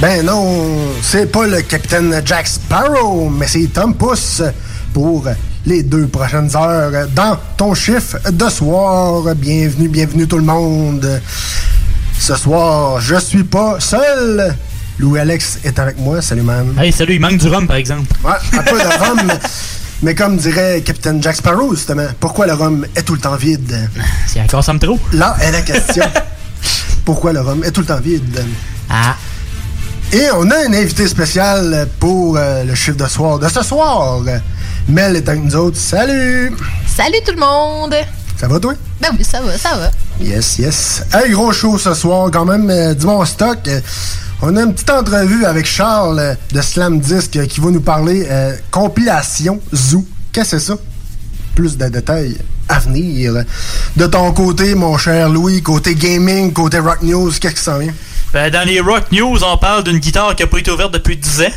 Ben non, c'est pas le capitaine Jack Sparrow, mais c'est Tom Pouce pour les deux prochaines heures dans ton chiffre de soir. Bienvenue, bienvenue tout le monde. Ce soir, je suis pas seul. Louis-Alex est avec moi. Salut, man. Hey, salut, il manque du rhum, par exemple. Ouais, un peu de rhum, mais, comme dirait Capitaine Jack Sparrow, justement, pourquoi le rhum est tout le temps vide? C'est encore ça me trop. Là est la question. pourquoi le rhum est tout le temps vide? Ah. Et on a un invité spécial pour euh, le chiffre de soir de ce soir. Mel est avec nous autres. Salut! Salut tout le monde! Ça va, toi? Ben oui, ça va, ça va. Yes, yes. Hey, gros show ce soir, quand même, euh, du bon stock. Euh, on a une petite entrevue avec Charles euh, de Slam Disc qui va nous parler compilation Zoo. Qu'est-ce que c'est ça? Plus de détails à venir. De ton côté, mon cher Louis, côté gaming, côté rock news, qu'est-ce qui s'en vient? Ben, dans les Rock News, on parle d'une guitare qui a pas été ouverte depuis 10 ans.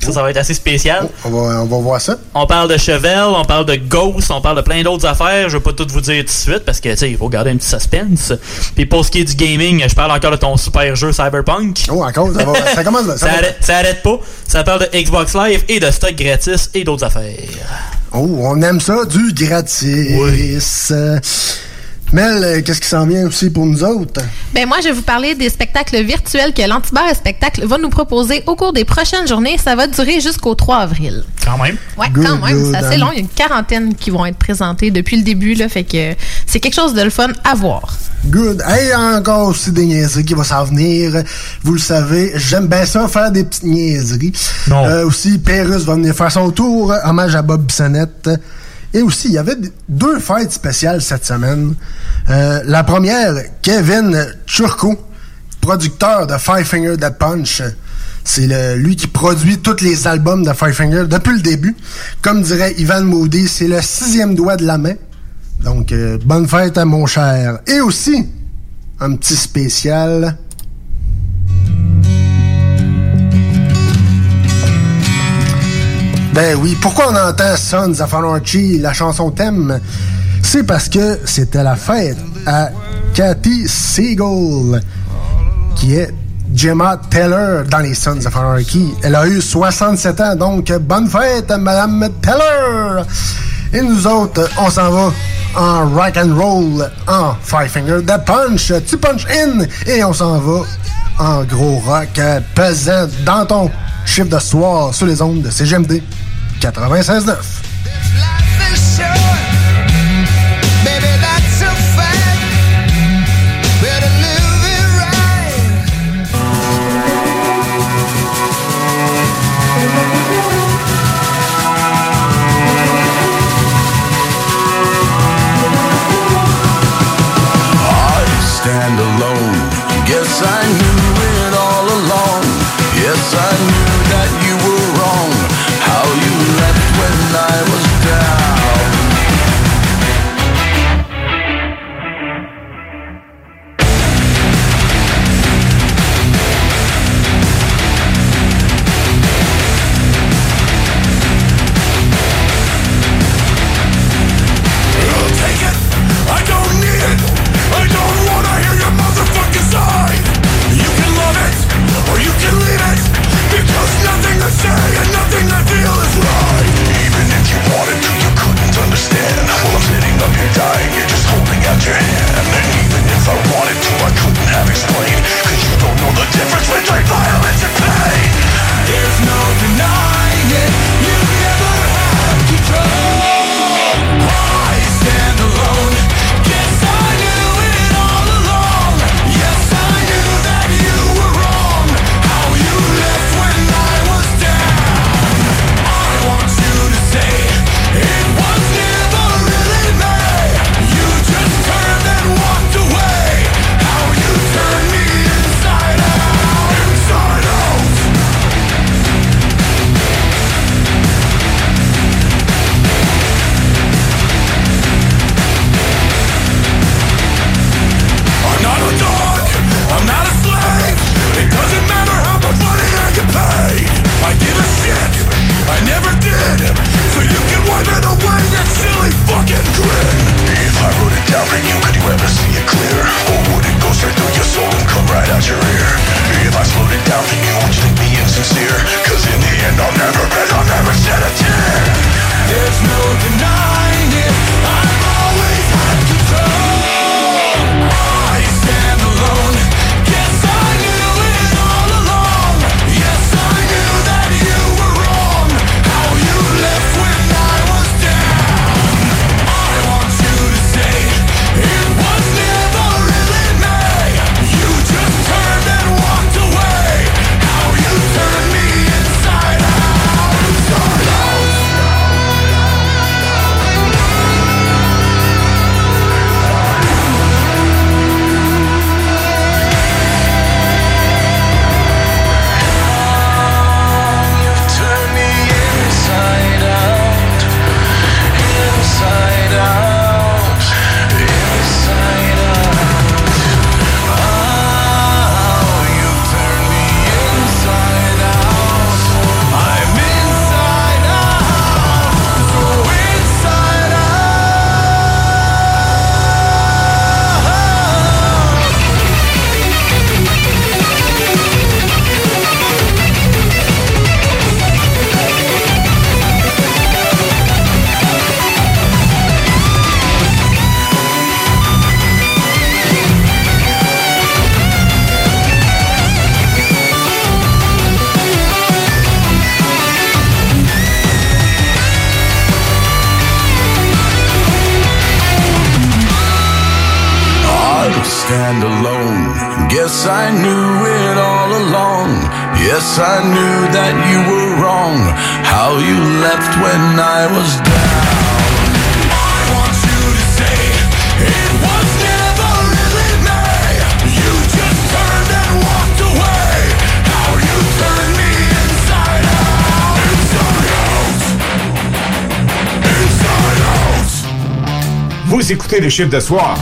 Ça, ça va être assez spécial. On va, on va voir ça. On parle de Chevelle, on parle de Ghost, on parle de plein d'autres affaires. Je vais pas tout vous dire tout de suite parce que, tu sais, il faut garder un petit suspense. Puis pour ce qui est du gaming, je parle encore de ton super jeu Cyberpunk. Oh, encore, ça, va, ça commence là. Ça, Ça arrête, ça arrête pas. Ça parle de Xbox Live et de stock gratis et d'autres affaires. Oh, on aime ça, du gratis. Euh, Mel, euh, qu'est-ce qui s'en vient aussi pour nous autres? Ben moi, je vais vous parler des spectacles virtuels que l'Antibar Spectacle va nous proposer au cours des prochaines journées. Ça va durer jusqu'au 3 avril. Quand même. Ouais, Good, quand même, c'est assez hein. long. Il y a une quarantaine qui vont être présentées depuis le début, là, fait que c'est quelque chose de le fun à voir. Good. Hey, encore aussi des niaiseries qui vont s'en venir. Vous le savez, j'aime bien ça, faire des petites niaiseries. Non. Euh, aussi, Pérus va venir faire son tour, hommage à Bob Bissonnette. Et aussi, il y avait deux fêtes spéciales cette semaine. Euh, la première, Kevin Churko, producteur de Five Finger Punch. C'est lui qui produit tous les albums de Five Finger depuis le début. Comme dirait Ivan Moody, c'est le sixième doigt de la main. Donc, euh, bonne fête à mon cher. Et aussi, un petit spécial. Ben oui, pourquoi on entend Sons of Anarchy, la chanson thème? C'est parce que c'était la fête à Cathy Siegel, qui est Gemma Taylor dans les Sons of Anarchy. Elle a eu 67 ans, donc bonne fête Madame Taylor! Et nous autres, on s'en va en rock and roll, en Five Finger Dead Punch, tu punch in, et on s'en va en gros rock pesant dans ton chiffre de soir sur les ondes de CGMD 96.9. I Vous écoutez le de soir.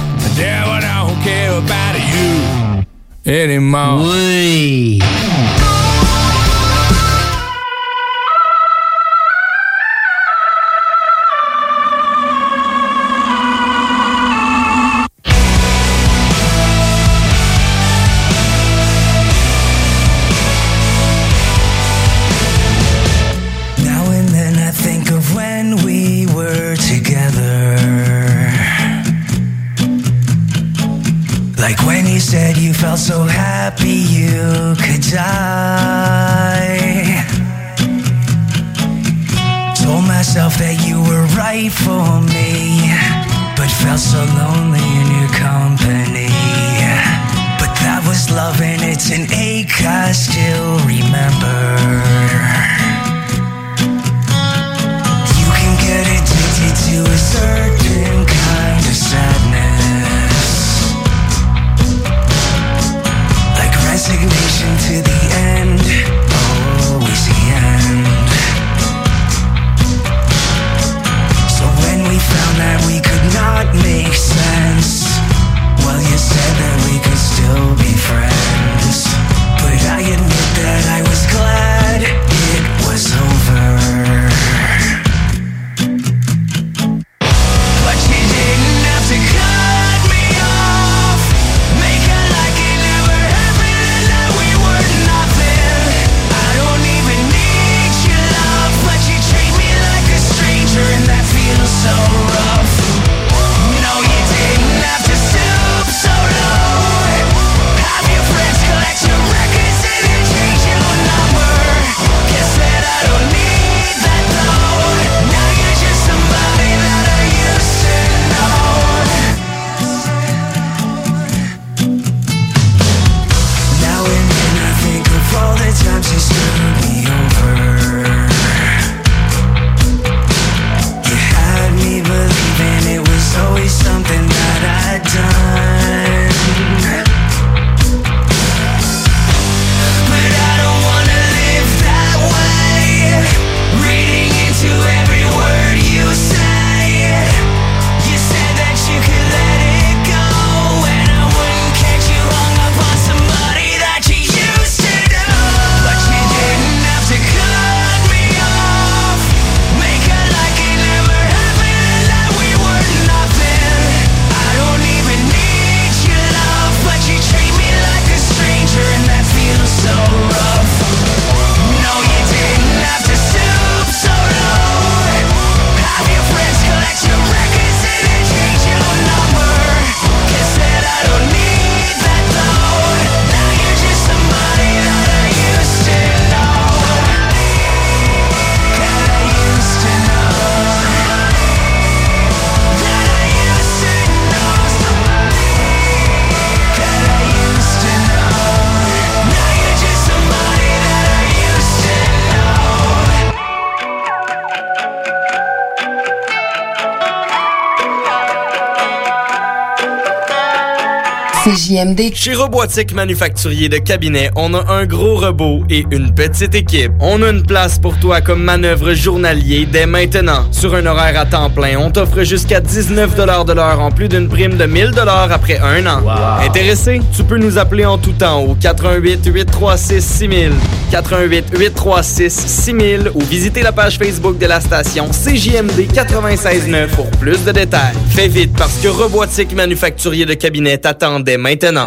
CJMD. Chez Robotique Manufacturier de Cabinet, on a un gros robot et une petite équipe. On a une place pour toi comme manœuvre journalier dès maintenant. Sur un horaire à temps plein, on t'offre jusqu'à 19 de l'heure en plus d'une prime de 1000 après un an. Intéressé? Tu peux nous appeler en tout temps au 88 836 6000, 88 836 6000 ou visiter la page Facebook de la station CJMD 96.9 pour plus de détails. Fais vite parce que Robotique Manufacturier de Cabinet t'attendait maintenant.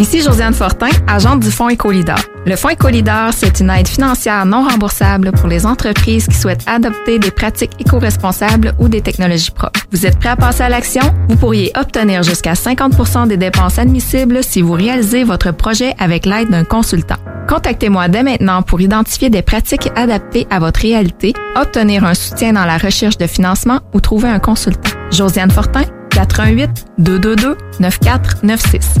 Ici Josiane Fortin, agente du Fonds Écolidar. Le Fonds Écolidar, c'est une aide financière non remboursable pour les entreprises qui souhaitent adopter des pratiques éco-responsables ou des technologies propres. Vous êtes prêt à passer à l'action? Vous pourriez obtenir jusqu'à 50% des dépenses admissibles si vous réalisez votre projet avec l'aide d'un consultant. Contactez-moi dès maintenant pour identifier des pratiques adaptées à votre réalité, obtenir un soutien dans la recherche de financement ou trouver un consultant. Josiane Fortin, 88 222 9496.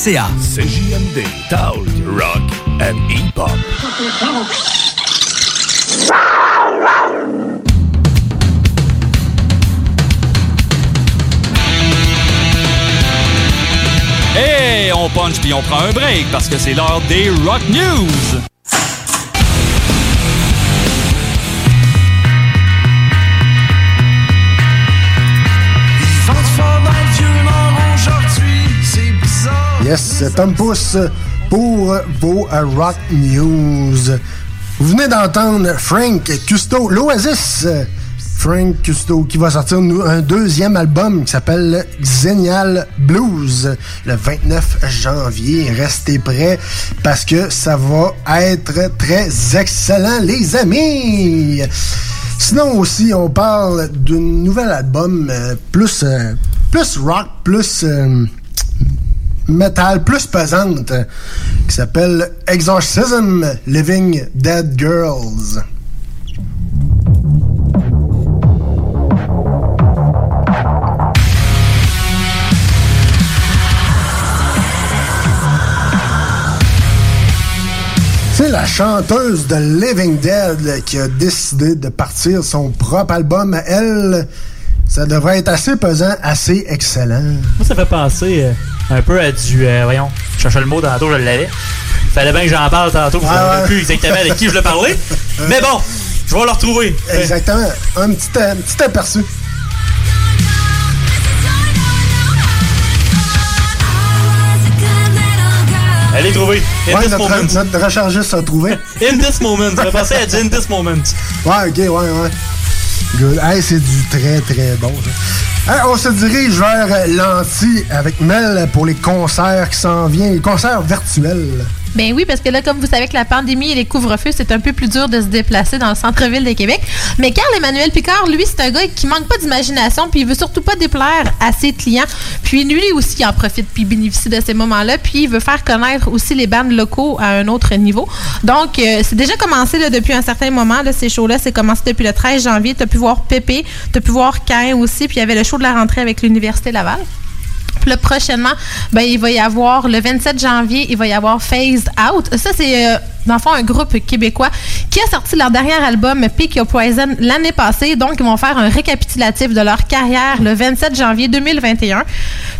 cégeplevy.ca. CJMD, Talk, Rock and Hip-Hop. Hey, on punch puis on prend un break parce que c'est l'heure des Rock News. Yes, Tom Pousse pour vos Rock News. Vous venez d'entendre Frank Custo, l'Oasis. Frank Custo qui va sortir un deuxième album qui s'appelle Xenial Blues le 29 janvier. Restez prêts parce que ça va être très excellent, les amis. Sinon aussi, on parle d'un nouvel album euh, plus, euh, plus rock, plus euh, metal, plus pesante, qui s'appelle Exorcism Living Dead Girls. C'est la chanteuse de Living Dead qui a décidé de partir son propre album. Elle, ça devrait être assez pesant, assez excellent. Moi, ça fait penser euh, un peu à du. euh, voyons, je cherchais le mot tantôt, je l'avais. Fallait bien que j'en parle tantôt, je ne Ouais, savais ouais. plus exactement avec qui je le parlais. Mais bon, je vais le retrouver. Exactement. Un petit, un petit aperçu. Elle est trouvée. In Ouais, this notre, moment. notre rechargiste a trouvé. In this moment. Ça fait penser à du In this moment. Ouais, ok, ouais, ouais. Good. Hey, c'est du très, très bon, ça. Hey, on se dirige vers l'anti avec Mel pour les concerts qui s'en viennent, les concerts virtuels. Ben oui, parce que là, comme vous savez que la pandémie et les couvre-feux, c'est un peu plus dur de se déplacer dans le centre-ville de Québec. Mais Carl Emmanuel Picard, lui, c'est un gars qui manque pas d'imagination, puis il veut surtout pas déplaire à ses clients. Puis lui aussi, il en profite, puis il bénéficie de ces moments-là, puis il veut faire connaître aussi les bandes locaux à un autre niveau. Donc, euh, c'est déjà commencé depuis un certain moment, ces shows-là. C'est commencé depuis le 13 janvier. Tu as pu voir Pépé, tu as pu voir Cain aussi, puis il y avait le show de la rentrée avec l'Université Laval. Là, prochainement, ben, il va y avoir, le 27 janvier, il va y avoir Phased Out. Ça, c'est, euh, dans le fond, un groupe québécois qui a sorti leur dernier album, Pick Your Poison, l'année passée. Donc, ils vont faire un récapitulatif de leur carrière le 27 janvier 2021.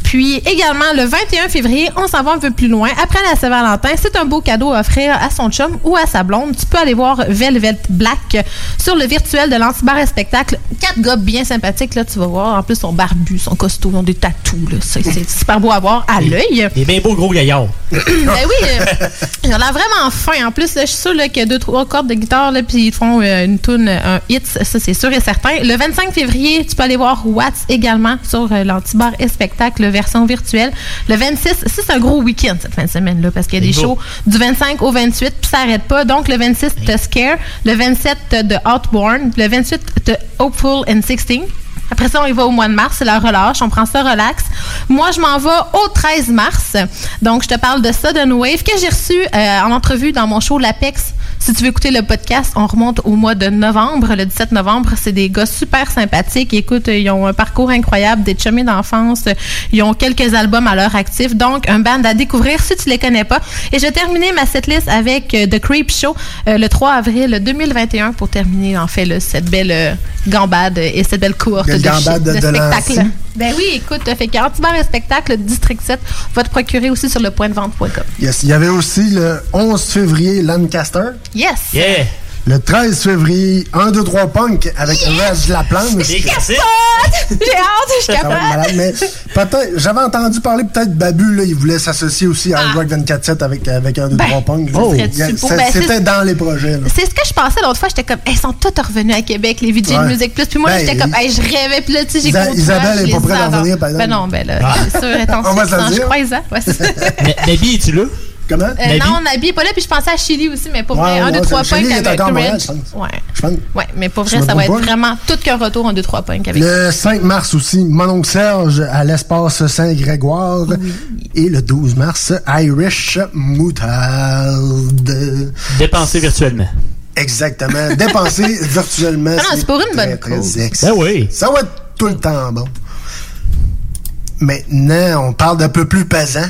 Puis, également, le 21 février, on s'en va un peu plus loin. Après la Saint-Valentin, c'est un beau cadeau à offrir à son chum ou à sa blonde. Tu peux aller voir Velvet Black sur le virtuel de l'Antibar et Spectacle. Quatre gars bien sympathiques, là, tu vas voir. En plus, ils sont barbus, sont costauds, ils ont des tatous, là. C'est super beau à voir à l'œil. Il est bien beau, gros gaillard. ben oui, euh, ils ont l'air vraiment fin. En plus, là, je suis sûre là, qu'il y a deux, trois cordes de guitare, là, puis ils font euh, une tune, un hit, ça c'est sûr et certain. Le 25 février, tu peux aller voir Watts également sur euh, l'Antibar et Spectacle version virtuelle. Le 26, ça c'est un gros week-end cette fin de semaine, là, parce qu'il y a des shows du 25 au 28, puis ça n'arrête pas. Donc, le 26, t'as Scare. Le 27, t'as The Outborn. Le 28, t'as Hopeful and 16. Après ça, on y va au mois de mars, c'est la relâche, on prend ça relax. Moi, je m'en vais au 13 mars. Donc, je te parle de Sudden Wave que j'ai reçu euh, en entrevue dans mon show L'Apex. Si tu veux écouter le podcast, on remonte au mois de novembre, le 17 novembre. C'est des gars super sympathiques. Écoute, ils ont un parcours incroyable, des chummies d'enfance. Ils ont quelques albums à leur actif. Donc, un band à découvrir si tu les connais pas. Et je vais terminer ma setlist avec euh, The Creep Show euh, le 3 avril 2021 pour terminer, en fait, cette belle euh, gambade et cette belle courte Belle de, gambade de de spectacle. Ben oui, écoute, fait que Antibar et spectacle, District 7, va te procurer aussi sur le point de vente.com. Yes. Il y avait aussi le 11 février Lancaster. Yes! Yeah! Le 13 février, 1, 2, 3 Punk avec de la Planche. J'ai hâte, capable. malade, mais peut-être, j'avais entendu parler peut-être Babu, là, il voulait s'associer aussi à Rock 24-7 avec, avec un 2, Ben, 3 Punk. Ben, C'était dans les projets. C'est ce que je pensais l'autre fois. J'étais comme, elles sont toutes revenues à Québec, les VJ de Ouais. Musique Plus. Puis moi, Ben, j'étais comme, hey, je rêvais. Puis là, tu sais, j'ai gros Isabelle est pas prête à revenir, par exemple. Ben non, ben là, Ah. c'est sûr, attends, On va se le je crois, Isa. Nabi, es-tu là? Comment? Euh, non, Nabi est pas là, puis je pensais à Chili aussi, mais pour Ouais, vrai, un, ouais, deux, trois Chili punks est avec encore je pense. Ouais. Je pense. Ouais, mais pour vrai, ça va être pas? vraiment tout qu'un retour en deux, trois punks avec Le 5 mars aussi, Mon oncle Serge à l'espace Saint-Grégoire. Et le 12 mars, Irish Moutarde. Dépensé virtuellement. Exactement. Dépenser virtuellement. Ah non, c'est pour une bonne cause. Ben oui. Ça va être tout le temps bon. Maintenant, on parle d'un peu plus pesant.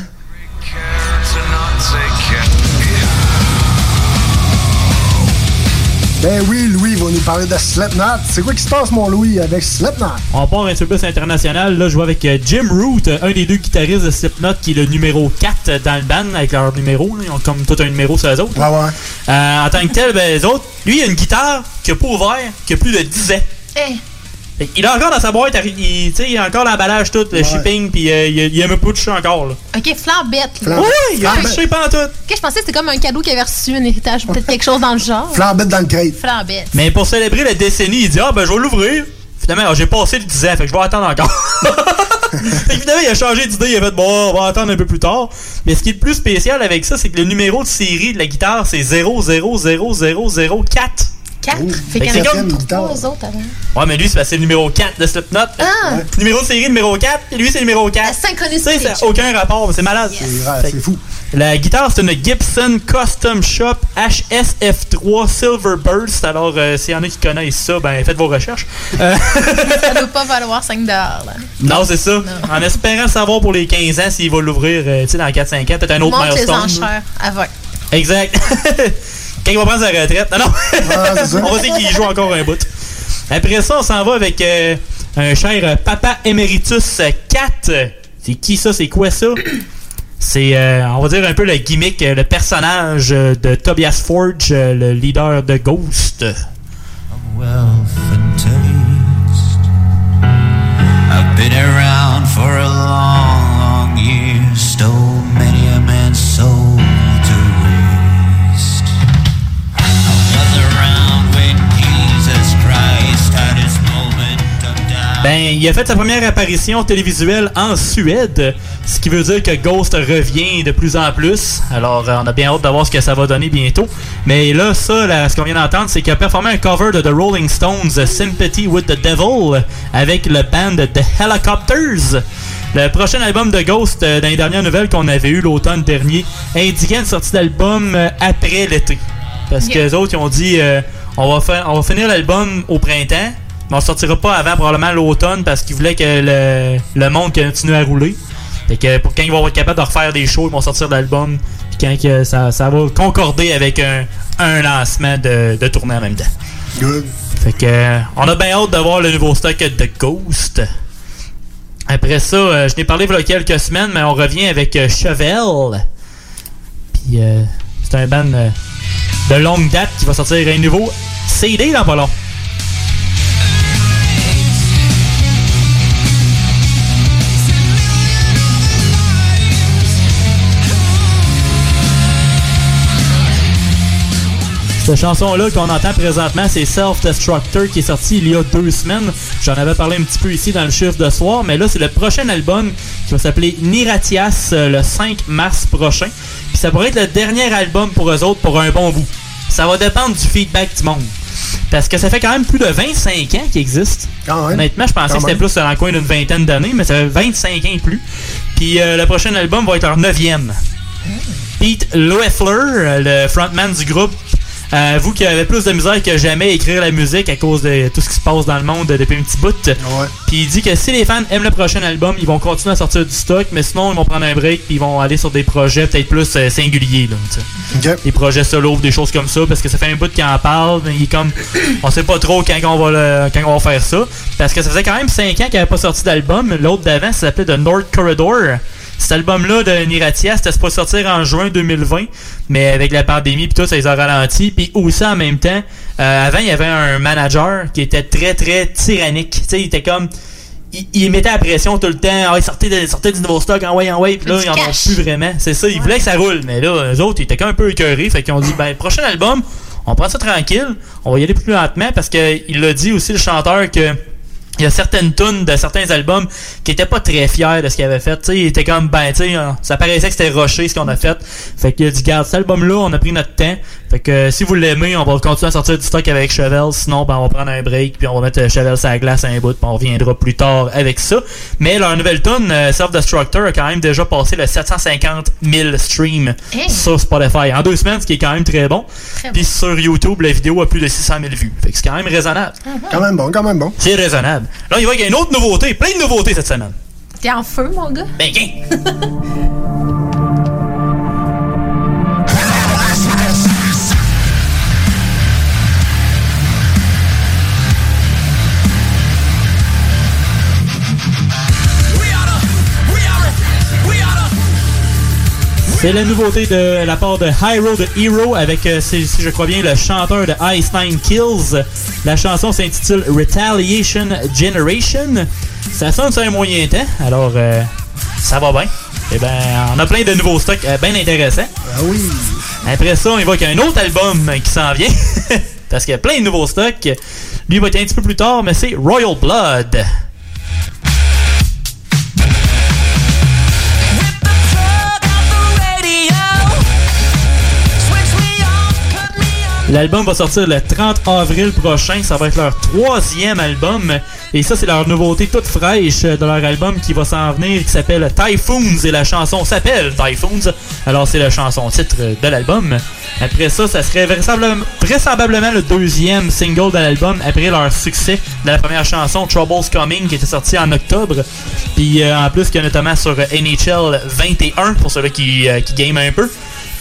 Ben oui, Louis va nous parler de Slipknot. C'est quoi qui se passe, mon Louis, avec Slipknot? On part un peu plus international. Là, je vois avec euh, Jim Root, euh, un des deux guitaristes de Slipknot, qui est le numéro 4 dans le band avec leur numéro. là. Ils ont comme tout un numéro sur eux autres. Ouais, ouais. Euh, en tant que tel, ben, les autres, lui, il a une guitare qui a pas ouvert, qui a plus de 10 ans. Eh, Qu'il a encore dans sa boîte, il, il a encore l'emballage tout, le Ouais. shipping, puis euh, il, a- il a même pas touché encore. Là. OK, flambette. là. Flam- Oui, il a touché pas en tout. OK, je pensais que c'était comme un cadeau qu'il avait reçu, un héritage, peut-être quelque chose dans le genre. Flambette dans le crate. Flambette. Mais pour célébrer la décennie, il dit Ah, ben, je vais l'ouvrir. Finalement, j'ai passé le 10 ans, fait que je vais attendre encore. fait que finalement, il a changé d'idée, il a fait Bon, on va attendre un peu plus tard. Mais ce qui est le plus spécial avec ça, c'est que le numéro de série de la guitare, c'est 00004. 4. Ouh, Fait qu'il y en c'est a comme- comme trois autres avant. Ouais, mais lui, c'est le numéro 4 de Slipknot. Ah! Numéro de série numéro 4, et lui, c'est le numéro 4. La synchronicité. Ça n'a aucun rapport, c'est malade. C'est fou. La guitare, c'est une Gibson Custom Shop HSF3 Silver Burst. Alors, euh, s'il y en a qui connaissent ça, ben faites vos recherches. Euh, Ça doit pas valoir 5 là. non, c'est ça. En espérant savoir pour les 15 ans s'il va l'ouvrir euh, tu sais, dans 4-5 ans, peut-être un autre Monte les milestone. enchères avant. Exact. Quand il va prendre sa retraite. Non, non. ça. on va dire qu'il joue encore un bout. Après ça, on s'en va avec euh, un cher euh, Papa Emeritus 4. C'est qui ça? C'est quoi ça? C'est, euh, on va dire, un peu le gimmick, euh, le personnage euh, de Tobias Forge, le leader de Ghost. I've been around for a long, long Ben, il a fait sa première apparition télévisuelle en Suède, ce qui veut dire que Ghost revient de plus en plus. Alors, euh, on a bien hâte de voir ce que ça va donner bientôt. Mais là, ça, là, ce qu'on vient d'entendre, c'est qu'il a performé un cover de The Rolling Stones, Sympathy with the Devil, avec le band The Helicopters. Le prochain album de Ghost, euh, dans les dernières nouvelles qu'on avait eues l'automne dernier, indiquait une sortie d'album euh, après l'été. Parce que les autres, ils ont dit euh, on, va faire, on va finir l'album au printemps, mais on sortira pas avant probablement l'automne parce qu'ils voulaient que le, le monde continue à rouler. Fait que pour quand ils vont être capables de refaire des shows, ils vont sortir l'album. Puis quand que ça, ça va concorder avec un, un lancement de, de tournée en même temps. Good. Fait que euh, on a bien hâte de voir le nouveau stock de Ghost. Après ça, euh, je n'ai parlé il y a quelques semaines, mais on revient avec euh, Chevel. Puis euh, c'est un band de longue date qui va sortir un nouveau CD dans pas long. Cette chanson-là qu'on entend présentement, c'est Self-Destructor qui est sorti il y a deux semaines. J'en avais parlé un petit peu ici dans le chiffre de soir, mais là, c'est le prochain album qui va s'appeler Niratias euh, le 5 mars prochain. Puis ça pourrait être le dernier album pour eux autres pour un bon bout. Ça va dépendre du feedback du monde. Parce que ça fait quand même plus de 25 ans qu'il existe. Honnêtement, je pensais Quand que c'était plus dans le coin d'une vingtaine d'années, mais ça fait 25 ans et plus. Puis euh, le prochain album va être leur neuvième. Pete Loeffler, le frontman du groupe, euh, vous qui avez plus de misère que jamais à écrire la musique à cause de tout ce qui se passe dans le monde depuis un petit bout. Puis il dit que si les fans aiment le prochain album, ils vont continuer à sortir du stock, mais sinon ils vont prendre un break puis ils vont aller sur des projets peut-être plus euh, singuliers. Là, sais. Des projets solo, des choses comme ça, parce que ça fait un bout qu'il en parle, mais il est comme. On sait pas trop quand on va, le- quand on va faire ça. Parce que ça faisait quand même 5 ans qu'il avait pas sorti d'album. L'autre d'avant, ça s'appelait The North Corridor. Cet album-là de Niratia, c'était supposé sortir en juin 2020, mais avec la pandémie puis tout, ça les a ralentis. Puis aussi en même temps, euh, avant il y avait un manager qui était très très tyrannique. Tu sais, il était comme il, il mettait la pression tout le temps. Ah, ouais, sortez, de- sortez du nouveau stock, en way, en way. Puis là, ils en ont plus vraiment. C'est ça, ils voulaient que ça roule. Mais là, eux autres, ils étaient quand même un peu écœurés. Fait qu'ils ont dit, ben, prochain album, on prend ça tranquille. On va y aller plus lentement parce que il l'a dit aussi, le chanteur, que il y a certaines tunes de certains albums qui étaient pas très fiers de ce qu'il avait fait. Tu sais, il était comme, ben, tu sais, euh, ça paraissait que c'était rushé ce qu'on a fait. Fait qu'il a dit, garde, cet album-là, on a pris notre temps. Fait que si vous l'aimez, on va continuer à sortir du stock avec Chevelle. Sinon, ben, on va prendre un break, puis on va mettre Chevelle sur la glace à un bout, puis on reviendra plus tard avec ça. Mais leur nouvelle tune, euh, Self-Destructor, a quand même déjà passé le 750 000 streams Hey. sur Spotify en deux semaines, ce qui est quand même très bon. Très Puis sur YouTube, la vidéo a plus de 600 000 vues. Fait que c'est quand même raisonnable. Quand même bon, quand même bon. C'est raisonnable. Là, il va y avoir une autre nouveauté, plein de nouveautés cette semaine. T'es en feu, mon gars? Ben, C'est la nouveauté de la part de High Road Hero avec, euh, si je crois bien, le chanteur de Ice Nine Kills. La chanson s'intitule Retaliation Generation. Ça sonne sur un moyen temps, alors euh, ça va bien. Eh ben, on a plein de nouveaux stocks euh, bien intéressants. Ah oui. Après ça, on évoque un autre album qui s'en vient. Parce qu'il y a plein de nouveaux stocks. Lui va être un petit peu plus tard, mais c'est Royal Blood. L'album va sortir le 30 avril prochain. Ça va être leur troisième album. Et ça, c'est leur nouveauté toute fraîche de leur album qui va s'en venir, qui s'appelle Typhoons. Et la chanson s'appelle Typhoons. Alors, c'est la chanson titre de l'album. Après ça, ça serait vraisemblablement, le deuxième single de l'album après leur succès de la première chanson Troubles Coming qui était sortie en octobre. Puis euh, en plus, qu'il y a notamment sur NHL 21 pour ceux qui, euh, qui game un peu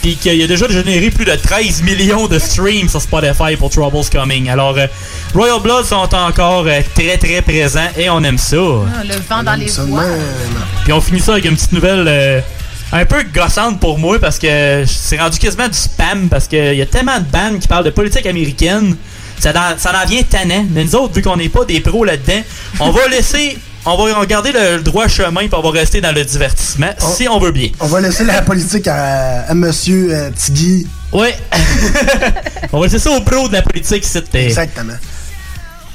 puis qu'il a déjà généré plus de 13 millions de streams sur Spotify pour Troubles Coming. Alors, euh, Royal Blood sont encore euh, très très présents et on aime ça. Ah, le vent dans les voies. Puis on finit ça avec une petite nouvelle euh, un peu gossante pour moi parce que c'est rendu quasiment du spam parce qu'il y a tellement de bandes qui parlent de politique américaine. Ça, en- ça en vient tannant. Mais nous autres, vu qu'on n'est pas des pros là-dedans, on va laisser. On va garder le droit chemin puis on va rester dans le divertissement si on veut bien. On va laisser la politique à, à Monsieur euh, Tigui. Ouais. on va laisser ça aux pros de la politique, c'était. Exactement.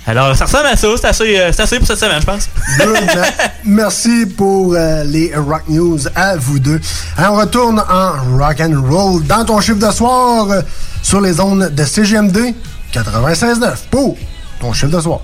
Alors, ça ressemble à ça. C'est assez, euh, assez pour cette semaine, je pense. Merci pour euh, les Rock News à vous deux. Alors, on retourne en rock and roll dans ton chiffre de soir euh, sur les zones de CGMD 96.9 pour ton chiffre de soir.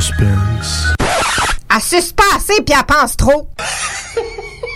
Suspense. Pas assez puis elle pense trop.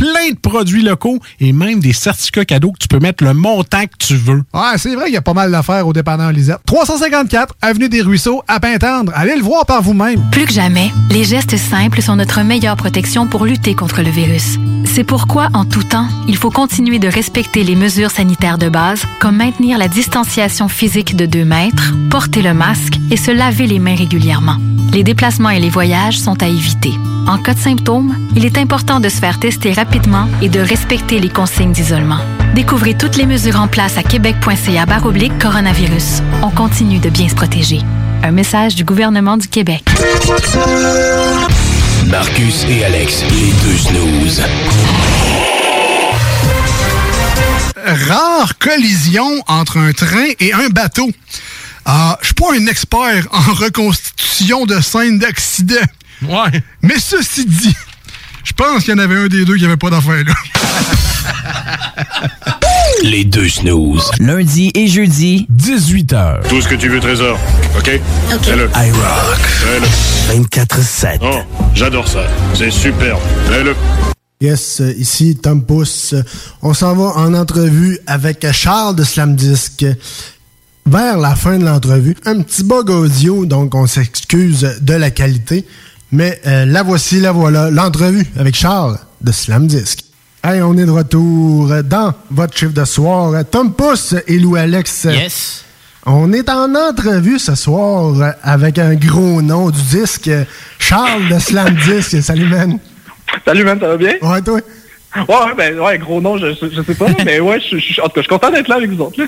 plein de produits locaux et même des certificats cadeaux que tu peux mettre le montant que tu veux. Ouais, c'est vrai qu'il y a pas mal d'affaires au dépanneur Lisette. 354 Avenue des Ruisseaux, à Pintendre. Allez le voir par vous-même. Plus que jamais, les gestes simples sont notre meilleure protection pour lutter contre le virus. C'est pourquoi, en tout temps, il faut continuer de respecter les mesures sanitaires de base, comme maintenir la distanciation physique de 2 mètres, porter le masque et se laver les mains régulièrement. Les déplacements et les voyages sont à éviter. En cas de symptômes, il est important de se faire tester rapidement et de respecter les consignes d'isolement. Découvrez toutes les mesures en place à québec.ca oblique coronavirus. On continue de bien se protéger. Un message du gouvernement du Québec. Marcus et Alex, les deux snooze. Rare collision entre un train et un bateau. Ah, je suis pas un expert en reconstitution de scènes d'accident. Ouais. Mais ceci dit, je pense qu'il y en avait un des deux qui avait pas d'affaire là. Les deux snooze. Lundi et jeudi, 18h. Tout ce que tu veux, Trésor. OK? OK. Fais-le. I rock. Fais-le. 24-7. Oh, j'adore ça. C'est superbe. Fais-le. Yes, euh, ici Tom Pousse. On s'en va en entrevue avec Charles de Slam Disc. Vers la fin de l'entrevue, un petit bug audio, donc on s'excuse de la qualité. Mais euh, la voici, la voilà, l'entrevue avec Charles de Slam Disc. Hey, on est de retour dans votre chiffre de soir. Tom Pousse et Lou Alex. Yes. On est en entrevue ce soir avec un gros nom du disque, Charles de Slam Disc. Salut, man. Salut, man, ça va bien? Ouais, toi? Ouais, ouais, ben, ouais, gros nom, je, je, je sais pas, mais ouais, je, je, en tout cas, je suis content d'être là avec vous autres.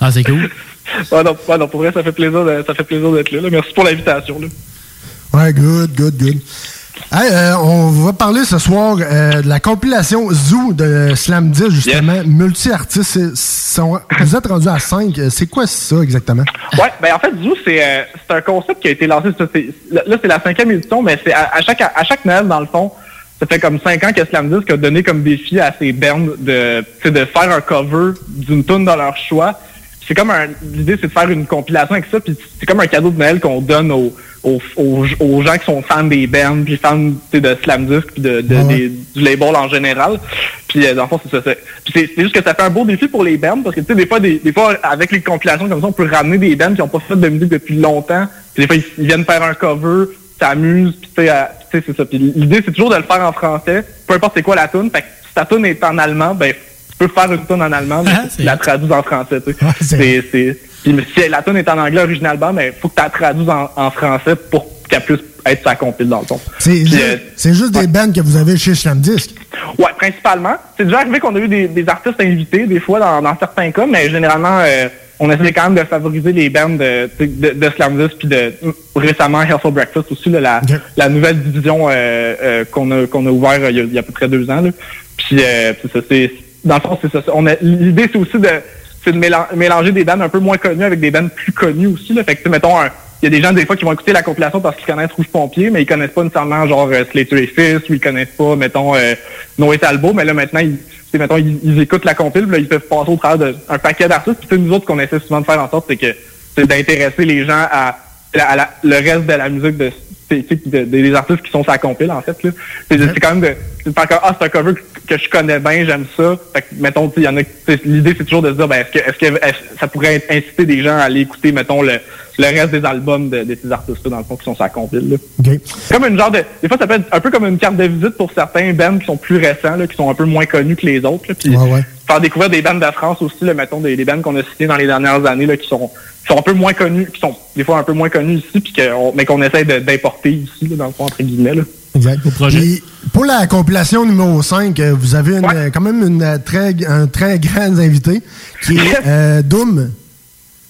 Ah, c'est cool. ouais, non, ouais, non, pour vrai, ça fait plaisir, de- ça fait plaisir d'être là, là. Merci pour l'invitation, là. Ouais, good, good, good. Hey, euh, on va parler ce soir euh, de la compilation Zoo de Slam 10, justement. Multi-artistes. Vous êtes rendu à 5. C'est quoi ça exactement? Ouais, ben en fait, Zoo, c'est euh, un concept qui a été lancé. ça, là, c'est la cinquième édition, mais c'est à, à chaque à chaque Noël, dans le fond, ça fait comme cinq ans que Slam Disc a donné comme défi à ses bands de, de faire un cover d'une tune dans leur choix. C'est comme un l'idée, c'est de faire une compilation avec ça, puis c'est comme un cadeau de Noël qu'on donne aux, aux, aux, aux gens qui sont fans des bands, puis fans de Slam Disc, puis de, de- Ouais. des- du label en général. Puis euh, dans le fond, c'est ça. c'est- Puis c'est c'est juste que ça fait un beau défi pour les bands, parce que tu sais, des fois, des, des fois, avec les compilations comme ça, on peut ramener des bands qui n'ont pas fait de musique depuis longtemps. Puis des fois, ils, ils viennent faire un cover, s'amusent, puis tu sais, c'est ça. Puis l'idée, c'est toujours de le faire en français, peu importe c'est quoi la tune. Fait que si ta tune est en allemand, ben peux faire une tune en allemand, mais tu la traduis en français, tu sais. c'est, c'est... Puis si la tune est en anglais originalement, ben faut que tu la traduises en, en français pour qu'elle puisse être sa compile dans le fond. C'est Puis, euh, c'est juste des bands que vous avez chez Slam Disc. Ouais, principalement. C'est déjà arrivé qu'on a eu des, des artistes invités, des fois, dans, dans certains cas, mais généralement, euh, on essaie quand même de favoriser les bands de, de, de, de Slam Disc, puis de récemment Healthful Breakfast aussi, là, la, la nouvelle division euh, qu'on a qu'on a ouvert il y a, il y a à peu près deux ans. Là. Puis ça, c'est dans le fond, c'est ça. On a l'idée, c'est aussi de c'est de mélan- mélanger des bands un peu moins connus avec des bands plus connus aussi. Là. Fait que mettons il y a des gens des fois qui vont écouter la compilation parce qu'ils connaissent Rouge Pompier, mais ils connaissent pas nécessairement genre euh, Slater et Fist, ou ils connaissent pas, mettons, euh, Noé Talbot, mais là maintenant, ils- mettons, ils, écoutent la compile, puis là, ils peuvent passer au travers d'un paquet d'artistes. Puis nous autres, qu'on essaie souvent de faire en sorte, c'est que c'est d'intéresser les gens à, à la- le reste de la musique de, de- des artistes qui sont sa compile, en fait. là. C'est c'est quand même de, c'est de faire comme, ah, c'est un cover que, que je connais bien, j'aime ça. Fait que, mettons, il y en a, l'idée, c'est toujours de se dire, ben, est-ce que, est-ce que ça pourrait inciter des gens à aller écouter, mettons, le, le reste des albums de, de ces artistes-là, dans le fond, qui sont sa compile, comme une genre de. Des fois, ça peut être un peu comme une carte de visite pour certains bands qui sont plus récents, là, qui sont un peu moins connus que les autres. là. Puis Ouais, ouais. faire découvrir des bands de France aussi, là, mettons, des, des bands qu'on a cités dans les dernières années, là, qui sont, sont un peu moins connus, qui sont des fois un peu moins connus ici, puis qu'on- mais qu'on essaie d'importer ici, là, dans le fond, entre guillemets. Là. Exact. Puis, pour la compilation numéro 5, euh, vous avez une, euh, quand même une, euh, très, un très grand invité qui est euh, Doom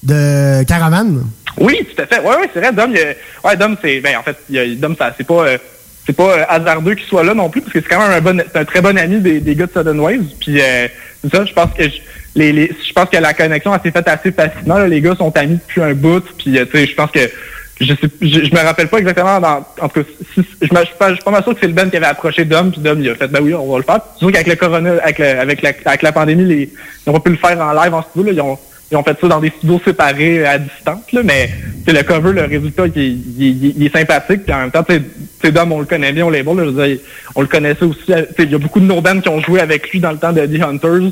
de Caravane. Oui, tout à fait. Ouais, ouais, c'est vrai. Dom, a- ouais, Dom, c'est, ben, en fait, il y a- Dom, ça, c'est pas, euh, c'est pas euh, hasardeux qu'il soit là non plus, parce que c'est quand même un bon, c'est un très bon ami des, des gars de Sudden Waves. Puis, euh, ça, je pense que je, les, les, je pense que la connexion s'est faite assez facilement. là. Les gars sont amis depuis un bout. Puis, euh, tu sais, je pense que je, sais, je, je me rappelle pas exactement dans, en tout cas, si- je, je, suis pas- je suis pas mal sûr que c'est le Ben qui avait approché Dom, puis Dom, il a fait, ben oui, on va le faire. C'est sûr qu'avec le corona, avec, le- avec, la, avec la pandémie, les, ils ont pas pu le faire en live en studio, là. Ils ont, ils ont fait ça dans des studios séparés à distance, là, mais c'est le cover, le résultat, il, est- il il est sympathique, puis en même temps, sais, Dom, on le connaît bien, on bon, là, on le connaissait aussi, il y a beaucoup de nos bands qui ont joué avec lui dans le temps de The Hunters,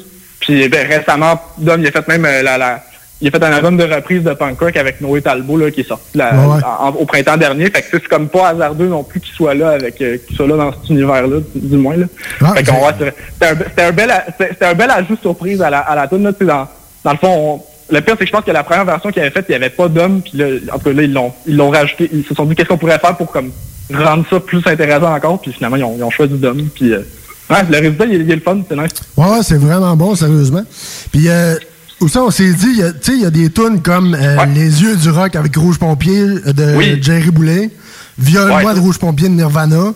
puis ben, récemment, Dom, il a fait même euh, la, la il a fait un album de reprise de punk rock avec Noé Talbot là, qui est sorti la- Ouais, ouais. en- au printemps dernier. Fait que c'est comme pas hasardeux non plus qu'il soit là avec euh, qu'il soit là dans cet univers-là, du, moins. Là. Ah, fait qu'on, c'était un, bel c'était un bel ajout surprise à la, à la tune, là, dans, dans le fond, on- le pire, c'est que je pense que la première version qu'il avait faite, il n'y avait pas d'homme, puis là, en tout cas, là, ils l'ont, ils l'ont rajouté, ils se sont dit qu'est-ce qu'on pourrait faire pour comme rendre ça plus intéressant encore, puis finalement, ils ont, ils ont choisi d'homme, puis euh, ouais, le résultat, il, est- il est le fun, c'est nice. Ouais, c'est vraiment bon, sérieusement. Puis, euh, aussi, on s'est dit, il y a- tu sais, il y a des tunes comme euh, Les yeux du rock avec Rouge Pompier euh, de Oui. Jerry Boulet, Viole-moi Ouais. de Rouge Pompier de Nirvana,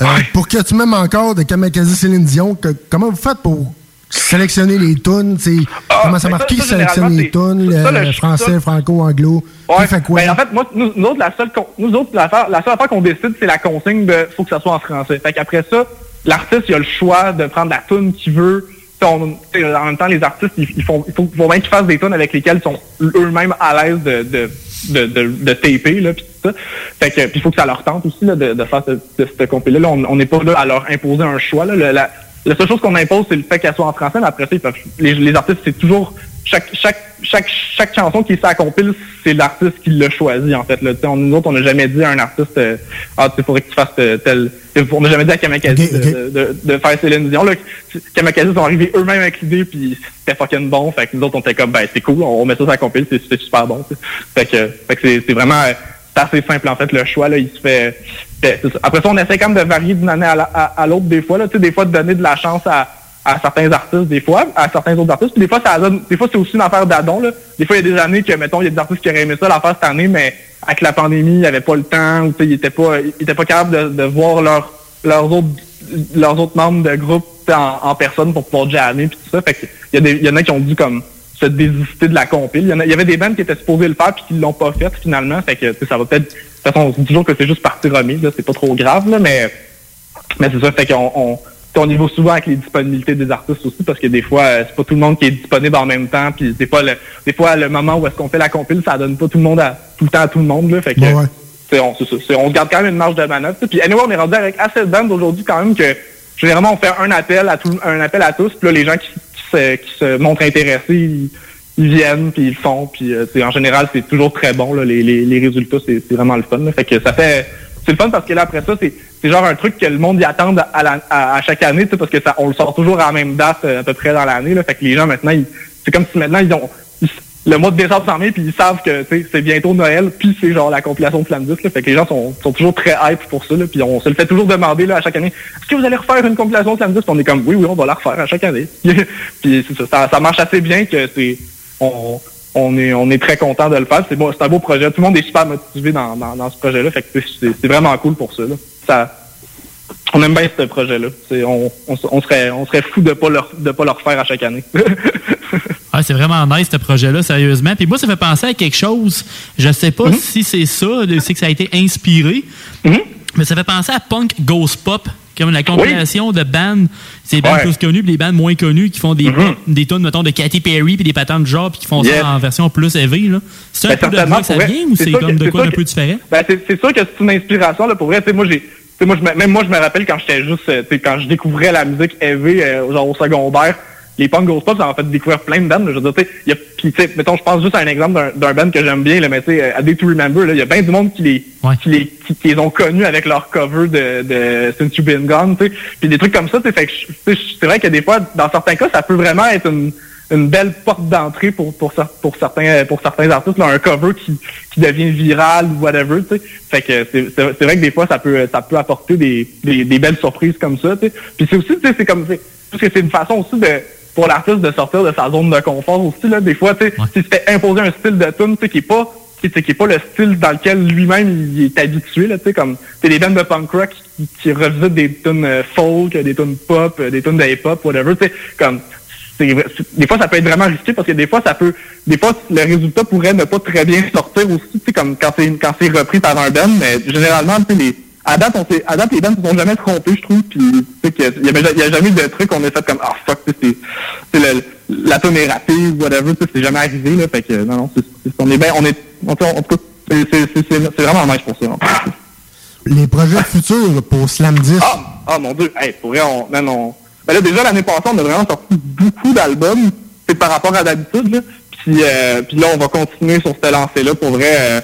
euh, pour que tu m'aimes encore de Kamikaze Céline Dion. que- comment vous faites pour sélectionner les tunes? tu sais, comment ça ben marche? ça- Qui ça, sélectionne les tunes? ça, Le le- français, ça- franco, anglo? Ouais. Qui fait quoi? Ben, en fait, moi, nous, nous autres, la seule, nous autres, la seule affaire qu'on décide, c'est la consigne de faut que ça soit en français. Fait qu'après ça, l'artiste, il a le choix de prendre la tune qu'il veut. En même temps, les artistes, ils, ils font, il faut, faut bien qu'ils fassent des tunes avec lesquelles ils sont eux-mêmes à l'aise de, de, de, de, taper, là, pis tout ça. Fait que, puis il faut que ça leur tente aussi, là, de, de faire ce, de, cette compil là On n'est pas là à leur imposer un choix, là. La, seule chose qu'on impose, c'est le fait qu'elle soit en français, après ça, les artistes, c'est toujours chaque, chaque, chaque, chaque chanson qui est sur la compile, c'est l'artiste qui l'a choisi, en fait. Là. On, nous autres, on n'a jamais dit à un artiste, euh, ah, tu faudrait que tu fasses euh, tel. On n'a jamais dit à Kamakazi de, de, de faire Céline Dion. Là. Kamakazi sont arrivés eux-mêmes avec l'idée, puis c'était fucking bon. Fait que nous autres, on était comme, ben, c'est cool, on, on met ça sur la compile, c'est super bon. tu sais. Fait que, fait que c'est vraiment. euh, c'est assez simple en fait le choix là il se fait ça. après ça on essaie quand même de varier d'une année à la- à à l'autre des fois là tu sais des fois de donner de la chance à à certains artistes des fois, à certains autres artistes. Puis des fois, ça donne, des fois, c'est aussi une affaire d'adon. Des fois, il y a des années que, mettons, il y a des artistes qui auraient aimé ça, la faire cette année, mais avec la pandémie, il n'y avait pas le temps, ou, ils étaient pas, ils étaient pas capables de, de voir leurs, leurs autres, leurs autres membres de groupe, en, en personne pour pouvoir jammer, puis tout ça. Fait il y en a qui ont dû, comme, se désister de la compile. Il y, y avait des bandes qui étaient supposées le faire puis qui l'ont pas fait finalement. Fait que, ça va peut-être, de toute façon, on se dit toujours que c'est juste partie remise. C'est pas trop grave, là, mais, mais c'est ça, fait qu'on on, on y va souvent avec les disponibilités des artistes aussi, parce que des fois, euh, c'est pas tout le monde qui est disponible en même temps, puis des fois, le, des fois, le moment où est-ce qu'on fait la compile, ça donne pas tout le monde à, tout le temps à tout le monde, là, fait que, Ouais, on, se garde quand même une marge de manœuvre. Puis anyway, on est rendu avec assez de bandes aujourd'hui quand même que généralement on fait un appel à tout, un appel à tous, puis là les gens qui, qui se, qui se montrent intéressés, ils, ils viennent, puis ils le font, puis euh, en général c'est toujours très bon là, les, les, les résultats, c'est c'est vraiment le fun. là. Fait que ça fait c'est le fun parce que là après ça c'est genre un truc que le monde y attend à, la- à, à chaque année, parce que ça on le sort toujours à la même date euh, à peu près dans l'année. là. Fait que les gens maintenant c'est comme si maintenant ils ont le mois de décembre s'en vient, puis ils savent que c'est bientôt Noël, puis c'est genre la compilation de Flandus. Là, fait que les gens sont, sont toujours très hype pour ça. Là, puis on se le fait toujours demander là, à chaque année Est-ce que vous allez refaire une compilation de Flandus Puis on est comme Oui, oui, on va la refaire à chaque année. puis ça, ça, marche assez bien que c'est. On est, on est très content de le faire. C'est bon, c'est un beau projet. Tout le monde est super motivé dans, dans, dans ce projet-là. Fait que c'est- vraiment cool pour ça. Là. ça on aime bien ce projet-là. C'est- On, on, on serait, on serait fou de pas leur, de pas le refaire à chaque année. Ah, c'est vraiment nice ce projet-là, sérieusement. Puis moi, ça fait penser à quelque chose. Je sais pas si c'est ça, je sais que ça a été inspiré, mais ça fait penser à Punk Ghost Pop comme la compilation de bands, c'est des bands Ouais. plus connus, puis des bands moins connus qui font des, Mhm. des tunes, mettons, de Katy Perry, puis des patentes de genre, puis qui font ça en version plus élevée. C'est un Ben, peu de là que ça vrai. vient ou C'est comme de quoi d'un que- peu différent? Ben, c'est sûr que c'est une inspiration, là, pour vrai. Moi, j'ai, moi, même moi, je me rappelle quand j'étais juste, euh, quand je découvrais la musique heavy, euh, genre au secondaire, les punk ghost pop, ça m'a fait découvrir plein de bands. là. Je veux dire, tu sais, il y a, mettons, je pense juste à un exemple d'un- band que j'aime bien, là, mais tu sais, euh, A Day to Remember, là, il y a bien du monde qui les, qui les, qui, qui les ont connus avec leur cover de, de Since You've Been Gone, tu sais. Puis des trucs comme ça, tu sais, c'est vrai que des fois, dans certains cas, ça peut vraiment être une, une belle porte d'entrée pour, pour, pour certains, pour certains artistes, là, un cover qui, qui devient viral ou whatever, tu sais. Fait que c'est, vrai que des fois, ça peut, ça peut apporter des, des, des belles surprises comme ça, tu sais. Puis c'est aussi, tu sais, c'est comme, parce que c'est une façon aussi de, pour l'artiste de sortir de sa zone de confort aussi, là. Des fois, tu sais, se fait imposer un style de tune, tu sais, qui est pas, qui, tu sais, qui est pas le style dans lequel lui-même il est habitué, là, tu sais, comme, c'est des bandes de punk rock qui, qui revisitent des tunes euh, folk, des tunes pop, euh, des tunes de hip-hop, whatever, tu sais, comme, des fois ça peut être vraiment risqué parce que des fois ça peut des fois le résultat pourrait ne pas très bien sortir aussi tu sais comme quand c'est quand c'est repris par un band mais généralement tu sais les à date on à date les bands se sont jamais trompés je trouve puis tu sais qu'il y a- il y, avait- il y a jamais eu de truc qu'on a fait comme ah fuck tu sais, c'est la tune est ratée ou whatever tu sais c'est jamais arrivé là fait que non non c'est on est bien on est en tout cas c'est c'est c'est c'est- c'est vraiment nice pour ça en fait. Les projets futurs pour Slam 10. Ah, ah mon dieu, hey, pour vrai, on. Ben là, déjà, l'année passée, on a vraiment sorti beaucoup d'albums, c'est par rapport à d'habitude, là. Puis, euh, puis là, on va continuer sur cette lancée-là, pour vrai. euh,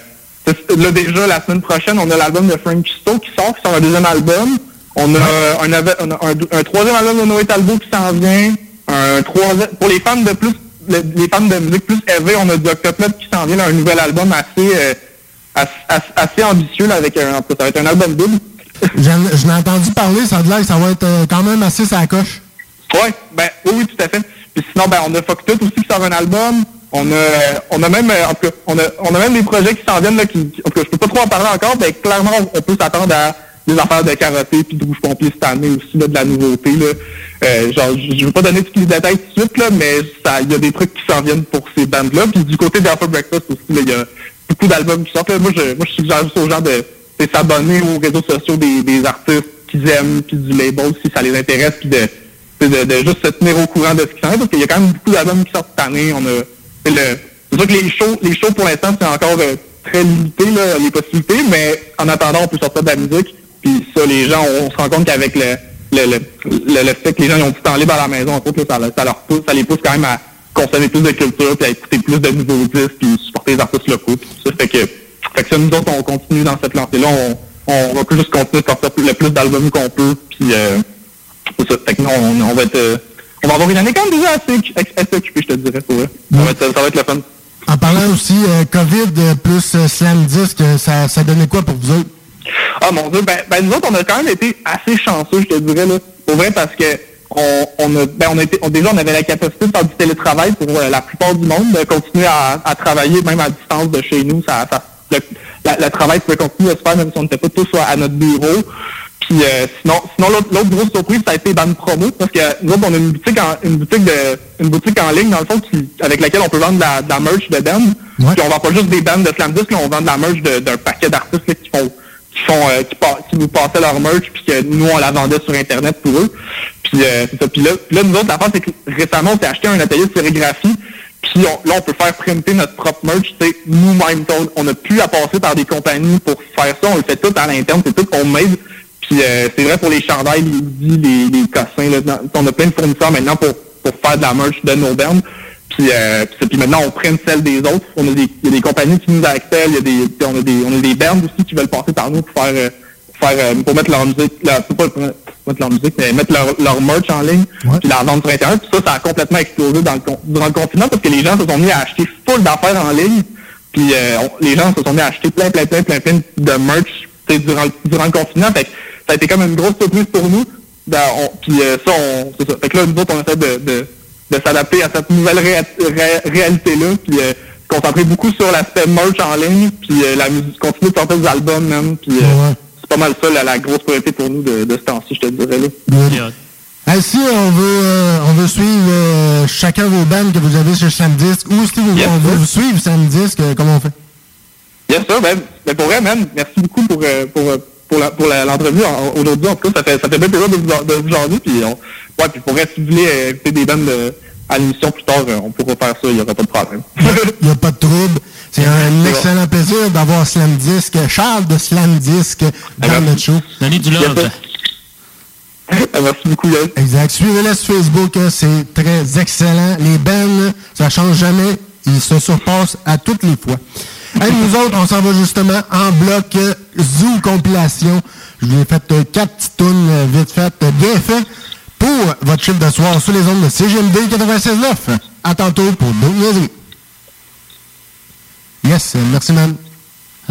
là, déjà, la semaine prochaine, on a l'album de Frank Kisto qui sort, qui sort un deuxième album. On a, un, un, un troisième album de Noé Talbot qui s'en vient. Un troisième, pour les fans de plus, le- les fans de musique plus élevé, on a du Octopus qui s'en vient, là, un nouvel album assez, euh, assez, ambitieux, là, avec un, ça va être un album double. Je l'ai entendu parler, ça a l'air que ça va être euh, quand même assez sa coche. Ouais, ben oui, oui, tout à fait. Puis sinon, ben on a Fuck Tout aussi qui sort un album. On a, on a même, en tout cas, on a, on a même des projets qui s'en viennent là, qui, en tout cas, je peux pas trop en parler encore, mais clairement, on, peut s'attendre à des affaires de karaté puis de rouge pompier cette année aussi là, de la nouveauté là. Euh, genre, je veux pas donner tous les détails tout de suite là, mais ça, il y a des trucs qui s'en viennent pour ces bandes là. Puis du côté d'Alpha Breakfast aussi, il y a beaucoup d'albums qui sortent. Là. Moi, je, moi, je suggère juste aux gens de, de s'abonner aux réseaux sociaux des, des artistes qu'ils aiment puis du label si ça les intéresse puis de de, de, de juste se tenir au courant de ce qui s'en vient, parce qu'il y a quand même beaucoup d'albums qui sortent cette année. On a, c'est sûr que les shows, les shows pour l'instant, c'est encore euh, très limité, les possibilités, mais en attendant, on peut sortir de la musique. Puis ça, les gens, on, se rend compte qu'avec le, le, fait que les gens ils ont du temps libre à la maison, là, ça, ça leur pousse, ça les pousse quand même à consommer plus de culture, puis à écouter plus de nouveaux disques, puis supporter les artistes locaux, puis ça. Fait que, ça, nous autres, on continue dans cette lancée-là. On, on va juste continuer de sortir le plus d'albums qu'on peut, puis euh, ça. Fait que nous, on, on va être... euh, on va avoir une année quand même déjà assez, assez occupée, je te dirais, pour. Ça va être, ça va être le fun. En parlant aussi euh, COVID euh, plus euh, Slam 10, que ça, ça donnait quoi pour vous autres? Ah mon dieu, ben, ben nous autres, on a quand même été assez chanceux, je te dirais, là. Pour vrai, parce que on, on a, ben, on a été, on- déjà, on avait la capacité de faire du télétravail pour euh, la plupart du monde, de continuer à, à travailler même à distance de chez nous. Ça, ça, le, la- le travail pouvait continuer à se faire même si on n'était pas tous à notre bureau. Puis euh, sinon, sinon l'autre, grosse surprise, ça a été Band Promo, parce que nous autres, on a une boutique en, une boutique de, une boutique en ligne, dans le fond, qui, avec laquelle on peut vendre de la, de la merch de band. Puis on vend pas juste des bands de slam disc, là, on vend de la merch d'un paquet d'artistes qui font qui font euh, qui, pa- qui nous passaient leur merch puis que nous on la vendait sur internet pour eux. Puis euh, c'est ça. Puis là, puis là, nous autres, la part, c'est que récemment, on s'est acheté un atelier de sérigraphie. Puis on- là, on peut faire printer notre propre merch, tu sais, nous-mêmes. On- n'a plus à passer par des compagnies pour faire ça. On le fait tout à l'interne, c'est tout homemade. Puis euh, c'est vrai pour les chandails, les hoodies, les, les cossins. Là, dans- on a plein de fournisseurs maintenant pour, pour faire de la merch de nos bands. Puis, euh, puis, ça, puis maintenant, on prenne celle des autres. On a des, il y a des compagnies qui nous accèdent, il y a des, on a des, on a des bands aussi qui veulent passer par nous pour faire, euh, pour faire, euh, pour mettre leur musique, pas pour mettre leur musique, mais mettre leur, leur merch en ligne, puis la vendre sur Internet. Puis ça, ça a complètement explosé dans le, durant le confinement parce que les gens se sont mis à acheter full d'affaires en ligne. Puis euh, on- les gens se sont mis à acheter plein, plein, plein, plein, plein de merch durant, le- durant le confinement. Fait que ça a été comme une grosse surprise pour nous. Ben, on- puis euh, ça, on, c'est ça. Fait que là, nous autres, on essaie de, de, de s'adapter à cette nouvelle réa- ré- réalité-là, puis euh, se concentrer beaucoup sur l'aspect merch en ligne, puis euh, la musique, continuer de sortir des albums même, puis euh, c'est pas mal ça la, la grosse priorité pour nous de, de ce temps-ci, je te dirais là. Hey, si on veut, euh, on veut suivre euh, chacun vos bands que vous avez sur Samdisc, ou si vous, on veut vous suivre Samdisc, euh, comment on fait? Bien sûr, ben, ben pour vrai, man, merci beaucoup pour, euh, pour, pour la- pour l'entrevue en- aujourd'hui. En tout cas, ça fait, ça fait bien plaisir de vous, de vous jaser. Puis, on, ouais, puis pour vrai, si vous voulez euh, écouter des bandes de- à l'émission plus tard, euh, on pourra faire ça, il n'y aura pas de problème. Il n'y a pas de trouble. C'est un excellent plaisir d'avoir Slam Disc, Charles de Slam Disc dans notre show. Donnez du love. Merci beaucoup, Yann. Exact. Suivez-les sur Facebook, c'est très excellent. Les bands, ça change jamais. Ils se surpassent à toutes les fois. Hey, nous autres, on s'en va justement en bloc euh, Zoo Compilation. Je vous ai fait euh, quatre petites tunes euh, vite faites, euh, bien fait pour votre chiffre de soir sur les ondes de CGMD 96.9. À tantôt pour d'autres niaiseries. Yes, merci, man.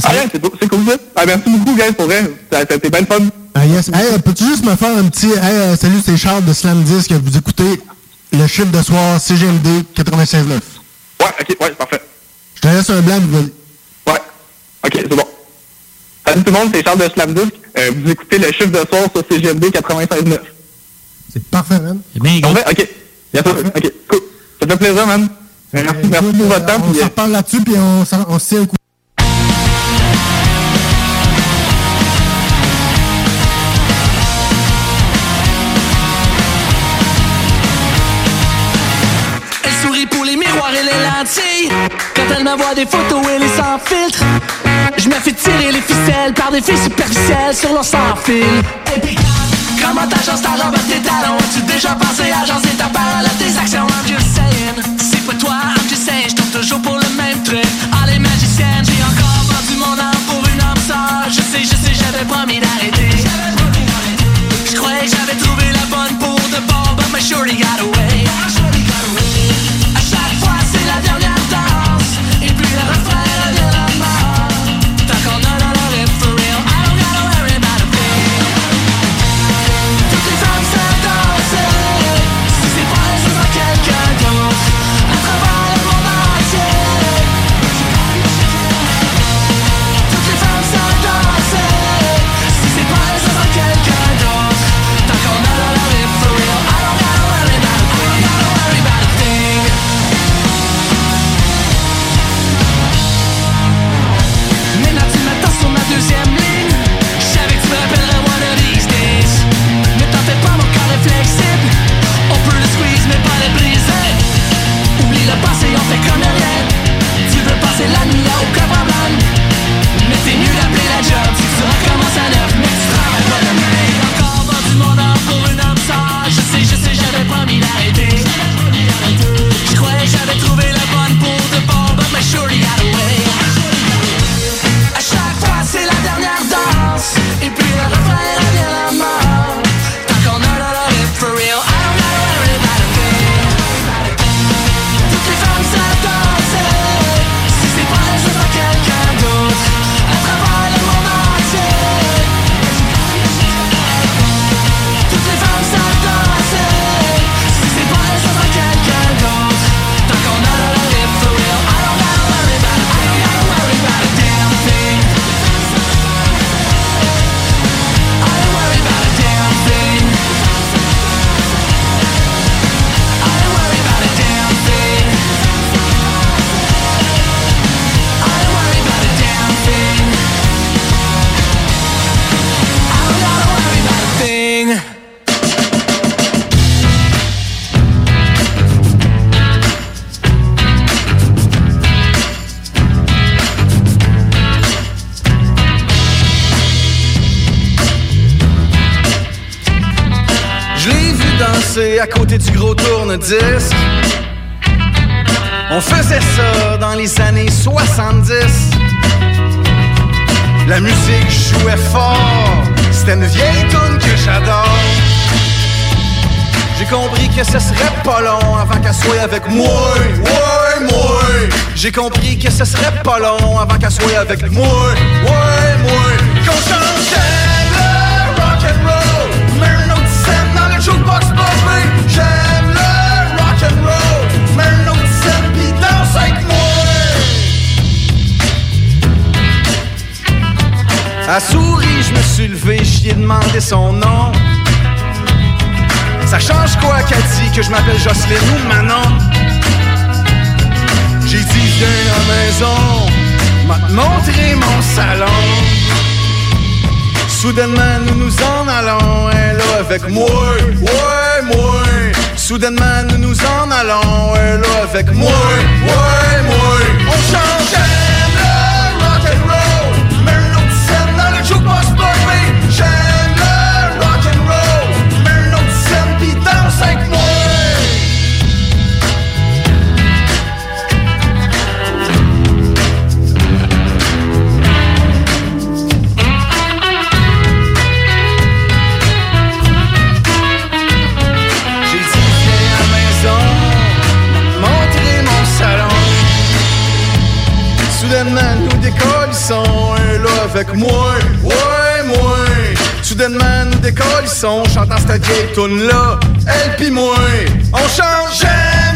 Ah, yeah, c'est cool, ça. Ah, merci beaucoup, guys, pour vrai. Ça, ça a été bien fun. Ah, yes. Hey, peux-tu juste me faire un petit... Hey, euh, salut, c'est Charles de Slam Disc. Vous écoutez le chiffre de soir CGMD 96.9. Ouais, ok, ouais, parfait. Je te laisse un blanc. Ok, c'est bon. Salut tout le monde, c'est Charles de Slamdisc. Euh, vous écoutez le chiffre de soir sur CGMD 96.9. C'est parfait, man. C'est bien, Parfait, ok. Bientôt. Ok, cool. Ça fait plaisir, man. Merci, merci pour votre temps. On s'en euh, reparle là-dessus, puis on, s'en- on se tient au coup. Elle sourit pour les miroirs et les lentilles. Quand elle m'envoie des photos, elle est sans filtre. Je me fais tirer les ficelles par des filles superficielles sur leur sans fil. Et puis, comment t'agences ta robe tes talons? As-tu déjà pensé à agencer ta parole à tes actions? I'm just saying, c'est pas toi, I'm just saying, je tombe toujours pour le même truc. Ah, les magiciennes, j'ai encore vendu mon âme pour une âme sœur. Je sais, je sais, j'avais promis d'arrêter. À côté du gros tourne-disque. On faisait ça dans les années 70. La musique jouait fort. C'était une vieille tune que j'adore. J'ai compris que ce serait pas long avant qu'elle soit avec moi. Moi. J'ai compris que ce serait pas long avant qu'elle soit avec moi. Ouais, moi. Qu'on A souris, je me suis levé, j'y ai demandé son nom. Ça change quoi qu'elle dit que je m'appelle Jocelyne ou Manon? J'ai dit viens à maison, m'a montré mon salon. Soudainement nous nous en allons, elle là avec moi, ouais moi. Soudainement nous nous en allons, elle là avec moi, ouais moi. On change le rock and roll. avec moi, ouais, moi. Soudainement, nous décollissons, chantant cette vieille tune là Elle pis moi, on changeait.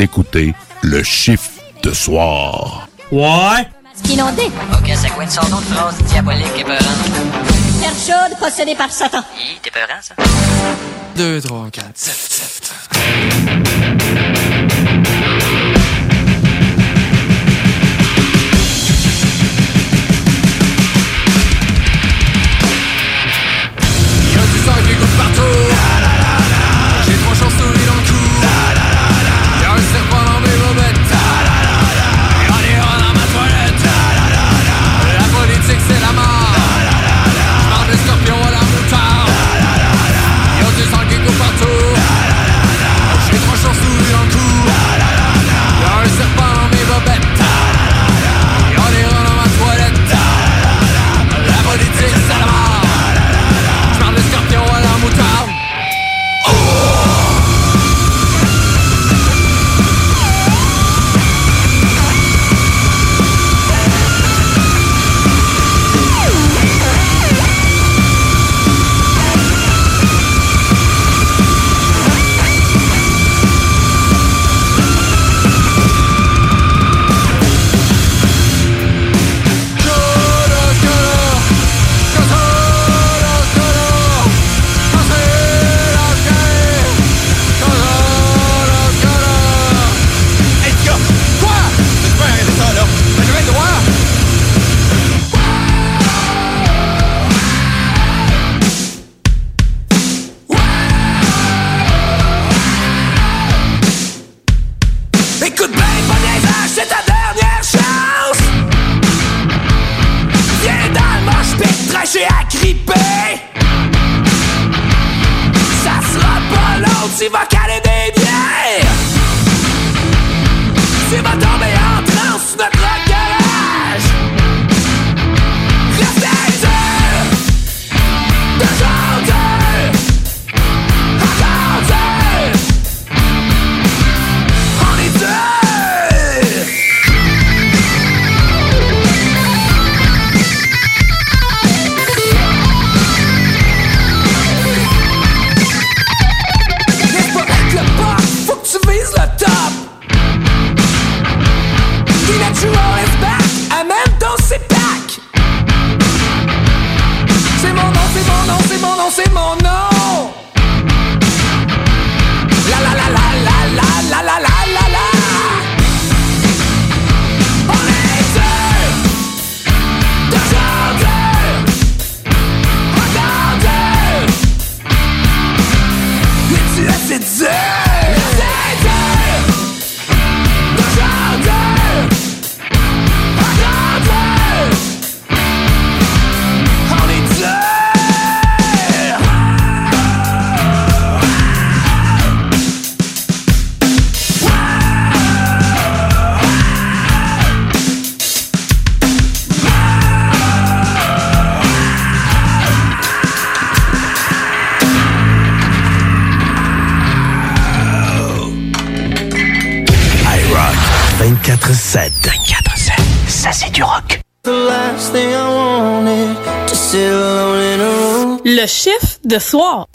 écoutez le chiffre de soir. Ouais. Inondé. Ok, ça coûte sans doute phrase diabolique et peurante? Terre chaude possédée par Satan. Hi, t'es peurant, ça? 2, 3, 4, 7, 7. De soir.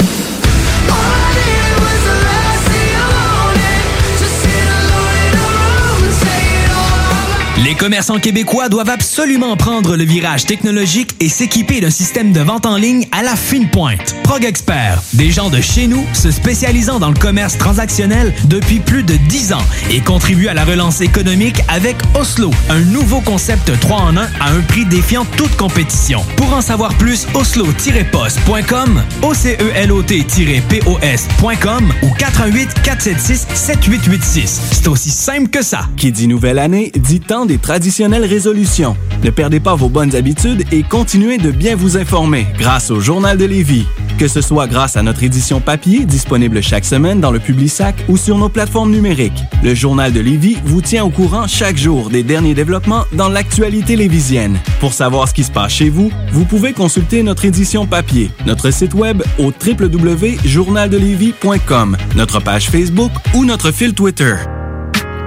Les commerçants québécois doivent absolument prendre le virage technologique et s'équiper d'un système de vente en ligne à la fine pointe. Expert, des gens de chez nous se spécialisant dans le commerce transactionnel depuis plus de 10 ans et contribuent à la relance économique avec Oslo, un nouveau concept 3 en 1 à un prix défiant toute compétition. Pour en savoir plus, oslo-post.com, ocelot-pos.com ou 418 476 7886. C'est aussi simple que ça. Qui dit nouvelle année, dit temps des traditionnelles résolutions. Ne perdez pas vos bonnes habitudes et continuez de bien vous informer grâce au Journal de Lévis. Que ce soit grâce à notre édition papier disponible chaque semaine dans le Publisac ou sur nos plateformes numériques, le Journal de Lévis vous tient au courant chaque jour des derniers développements dans l'actualité lévisienne. Pour savoir ce qui se passe chez vous, vous pouvez consulter notre édition papier, notre site web au www.journaldelévis.com, notre page Facebook ou notre fil Twitter.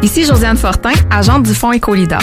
Ici Josiane Fortin, agente du Fonds Écolidar.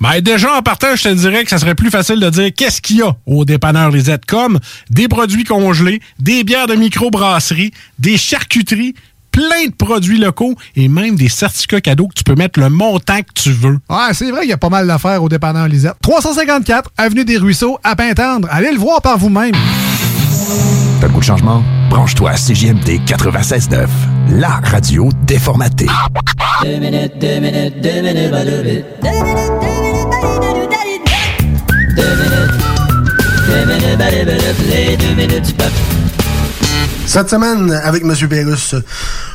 Ben déjà, en partant, je te dirais que ça serait plus facile de dire qu'est-ce qu'il y a au dépanneur Lisette, comme des produits congelés, des bières de microbrasserie, des charcuteries, plein de produits locaux et même des certificats cadeaux que tu peux mettre le montant que tu veux. Ouais, c'est vrai, il y a pas mal d'affaires au dépanneur Lisette. 354 Avenue des Ruisseaux, à Pintendre. Allez le voir par vous-même. T'as le goût de changement? Branche-toi à CJMD 96.9, la radio déformatée. Deux minutes, deux minutes, deux minutes, ba, deux minutes. Deux minutes, deux minutes, Cette semaine, avec M. Pérus,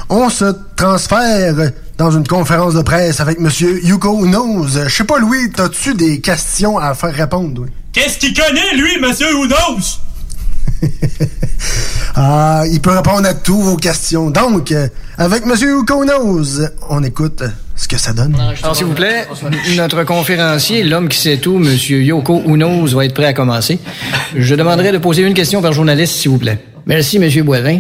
on se transfère dans une conférence de presse avec M. Yuko Knows. Je sais pas, Louis, t'as-tu des questions à faire répondre? oui? Qu'est-ce qu'il connaît, lui, monsieur Oudos? Ah, il peut répondre à toutes vos questions. Donc, avec M. Yuko Knows, on écoute ce que ça donne. Alors, s'il vous plaît, notre conférencier, l'homme qui sait tout, Monsieur Yoko Unos, va être prêt à commencer. Je demanderai de poser une question par journaliste, s'il vous plaît. Merci, Monsieur Boivin.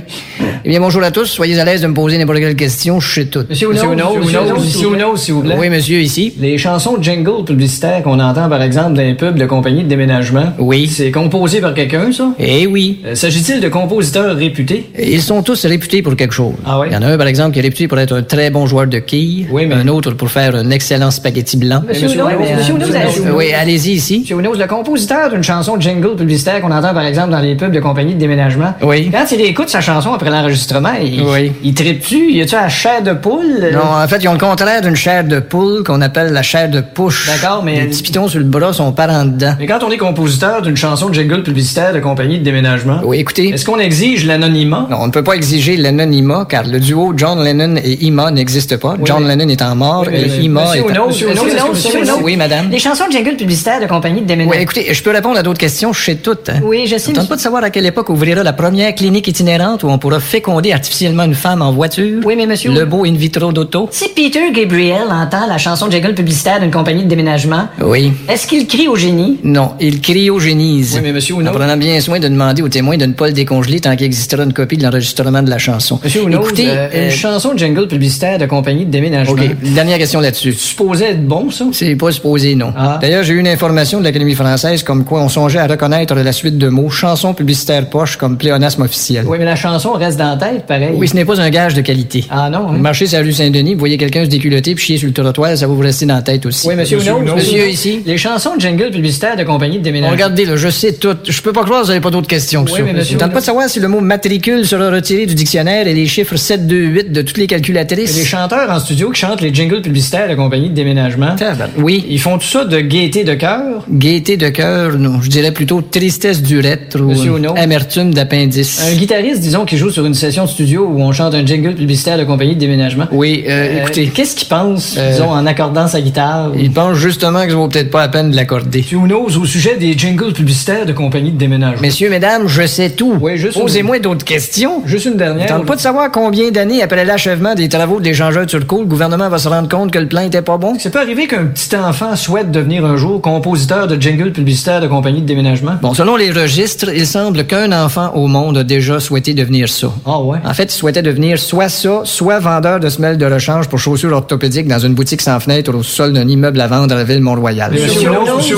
Eh bien, bonjour à tous. Soyez à l'aise de me poser n'importe quelle question. Je sais tout. Monsieur Unos, Monsieur Unos, s'il vous plaît. Oui, monsieur, ici. Les chansons jingle publicitaires qu'on entend, par exemple, dans les pubs de compagnies de déménagement. Oui. C'est composé par quelqu'un, ça? Eh oui. Euh, S'agit-il de compositeurs réputés? Ils sont tous réputés pour quelque chose. Ah oui? Il y en a un, par exemple, qui est réputé pour être un très bon joueur de quilles. Oui, mais- Un autre pour faire un excellent spaghetti blanc. Monsieur euh, Oui, allez-y ici. Monsieur Unos, le compositeur d'une chanson jingle publicitaire qu'on entend, par exemple, dans les pubs de compagnies de déménagement. Oui. Quand il écoute sa chanson après l'enregistrement, il, Oui. il tripe-tu? Y a-tu la chair de poule? Non, en fait, ils ont le contraire d'une chair de poule qu'on appelle la chair de push. D'accord, mais- Les petits pitons sur le bras sont pas en dedans. Mais quand on est compositeur d'une chanson jingle publicitaire de compagnie de déménagement, Oui, écoutez. est-ce qu'on exige l'anonymat? Non, on ne peut pas exiger l'anonymat car le duo John Lennon et Ima n'existe pas. John mais- Lennon étant mort Oui, et Ima Monsieur Monsieur Unos. Oui, madame. Les chansons de jingle publicitaire de compagnie de déménagement. Oui, écoutez, je peux répondre à d'autres questions, je sais toutes. Hein. Oui, je sais, Ça tente pas de savoir à quelle époque ouvrira la première clinique itinérante où on pourra féconder artificiellement une femme en voiture? Oui, mais monsieur- Le beau in vitro d'auto. Si Peter Gabriel entend la chanson de jingle publicitaire d'une compagnie de déménagement, Oui. est-ce qu'il crie au génie? Non, il cryogénise. Oui, mais monsieur En Unos- prenant bien soin de demander aux témoins de ne pas le décongeler tant qu'il existera une copie de l'enregistrement de la chanson. Monsieur Unos, Écoutez, euh, euh, une chanson de jingle publicitaire de compagnie de déménagement. OK, dernière question là-dessus. Supposé être bon, ça? C'est pas supposé, non. Ah. D'ailleurs, j'ai eu une information de l'Académie française comme quoi on songeait à reconnaître la suite de mots chansons publicitaires poches comme pléonasme officiel. Oui, mais la chanson reste dans la tête, pareil. Oui, ce n'est pas un gage de qualité. Ah non, hein? marchez sur la rue Saint-Denis, vous voyez quelqu'un se déculoter puis chier sur le trottoir, ça va vous rester dans la tête aussi. Oui, monsieur Ouno. Monsieur ici. Les chansons de jingle publicitaires de compagnie de déménagement. regardez, là, je sais tout. Je peux pas croire que vous n'avez pas d'autres questions que Oui, ça. mais monsieur Je tente pas de savoir si le mot matricule sera retiré du dictionnaire et les chiffres 7, 2, 8 de toutes les calculatrices. Les chanteurs en studio qui chantent les jingles publicitaires de compagnie de déménagement. Oui. Ils font tout ça de gaieté de cœur? Gaieté de cœur, non. Je dirais plutôt tristesse Monsieur euh, Ouno. amertume d'appendice. Un guitariste, disons, qui joue sur une session de studio où on chante un jingle publicitaire de compagnie de déménagement. Oui, euh, écoutez. Qu'est-ce qu'il pense, Euh, disons, en accordant sa guitare? Il pense justement que ça vaut peut-être pas la peine de l'accorder. Tu oses au sujet des jingles publicitaires de compagnie de déménagement. Messieurs, mesdames, je sais tout. Oui, juste Posez-moi d'autres questions. Juste une dernière. Je tente pas de savoir combien d'années après l'achèvement des travaux de l'échangeur turco, le gouvernement va se rendre compte que le plan était pas bon? Ça peut arriver qu'un petit enfant souhaite devenir un jour compositeur de jingle publicitaire de compagnie de déménagement? Bon, selon les registres, il semble qu'un enfant au monde a déjà souhaité devenir ça. Ah ouais? En fait, il souhaitait devenir soit ça, soit vendeur de semelles de rechange pour chaussures orthopédiques dans une boutique sans fenêtre au sol d'un immeuble à vendre à la ville Mont-Royal. Monsieur Ouno, monsieur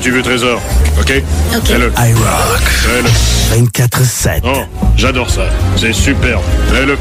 tu veux, Trésor. OK? OK. Fais-le. iRock. Fais-le. 24-7. Oh, j'adore ça. C'est superbe. Fais-le.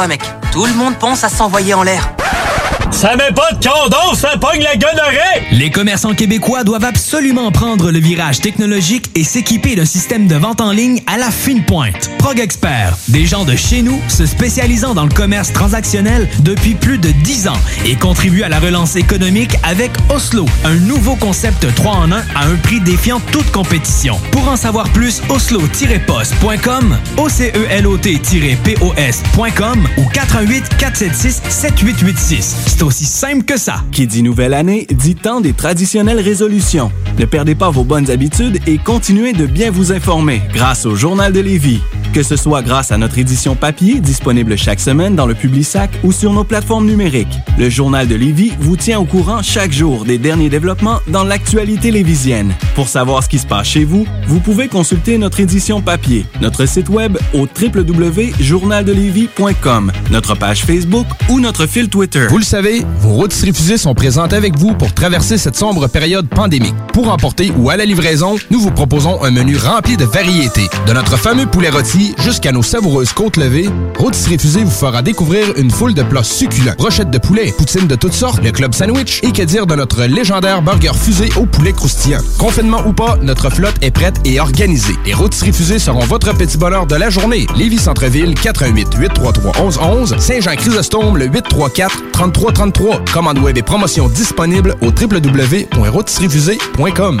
Toi, mec. Tout le monde pense à s'envoyer en l'air. Ça met pas de condom, ça pogne la gonorrhée! Les commerçants québécois doivent absolument prendre le virage technologique et s'équiper d'un système de vente en ligne à la fine pointe. Prog Expert, des gens de chez nous se spécialisant dans le commerce transactionnel depuis plus de 10 ans et contribuent à la relance économique avec Oslo, un nouveau concept 3 en 1 à un prix défiant toute compétition. Pour en savoir plus, oslo-post.com, OCELOT-POS.com ou 418 476 7886. C'est aussi simple que ça. Qui dit nouvelle année, dit temps des traditionnelles résolutions. Ne perdez pas vos bonnes habitudes et continuez de bien vous informer grâce au Journal de Lévis. Que ce soit grâce à notre édition papier disponible chaque semaine dans le Publisac ou sur nos plateformes numériques. Le Journal de Lévis vous tient au courant chaque jour des derniers développements dans l'actualité lévisienne. Pour savoir ce qui se passe chez vous, vous pouvez consulter notre édition papier, notre site web au www.journaldelévis.com, notre page Facebook ou notre fil Twitter. Vous le savez, vos rôtisseries fusées sont présentes avec vous pour traverser cette sombre période pandémique. Pour emporter ou à la livraison, nous vous proposons un menu rempli de variétés. De notre fameux poulet rôti jusqu'à nos savoureuses côtes levées, Rôtisserie Fusée vous fera découvrir une foule de plats succulents. Brochettes de poulet, poutines de toutes sortes, le club sandwich et que dire de notre légendaire burger fusée au poulet croustillant. Confinement ou pas, notre flotte est prête et organisée. Les Rôtisseries Fusées seront votre petit bonheur de la journée. Lévis Centreville, 88 833 1111 Saint-Jean-Chrysostome, le 834 3333. Commande web et promotion disponible au www.rôtisseriefusée.com.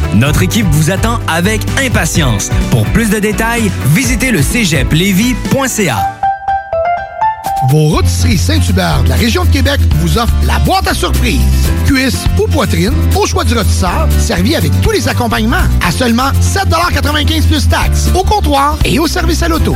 Notre équipe vous attend avec impatience. Pour plus de détails, visitez le cégeplevy.ca. Vos rôtisseries Saint-Hubert de la région de Québec vous offrent la boîte à surprise. Cuisse ou poitrine, au choix du rôtisseur, servi avec tous les accompagnements à seulement 7,95 plus taxes, au comptoir et au service à l'auto.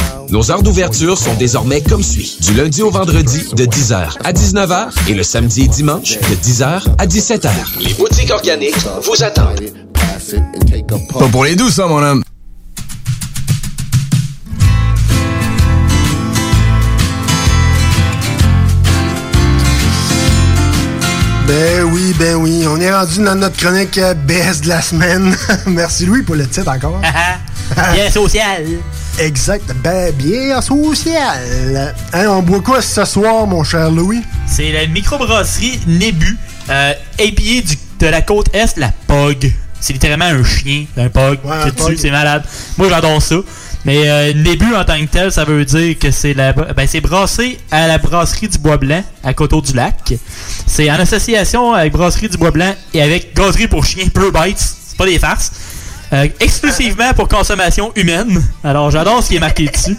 Nos heures d'ouverture sont désormais comme suit. Du lundi au vendredi de 10h à 19h et le samedi et dimanche de 10h à 17h. Les boutiques organiques vous attendent. Pas pour les douces, ça, mon homme. Ben oui, ben oui. On est rendu dans notre chronique euh, BS de la semaine. Merci Louis pour le titre encore. Bien social. Exact. Ben, bien social. Hein, on boit quoi ce soir, mon cher Louis? C'est la microbrasserie Nébu, euh, épiée du- de la côte Est, la POG. C'est littéralement un chien, un POG. un C'est dessus, POG. c'est malade. Moi, j'adore ça. Mais euh, Nébu, en tant que tel, ça veut dire que c'est la, ben, c'est brassé à la brasserie du Bois-Blanc, à Coteau-du-Lac. C'est en association avec Brasserie du Bois-Blanc et avec Gazerie pour chiens Pure Bites. C'est pas des farces. Euh, exclusivement pour consommation humaine. Alors j'adore ce qui est marqué dessus.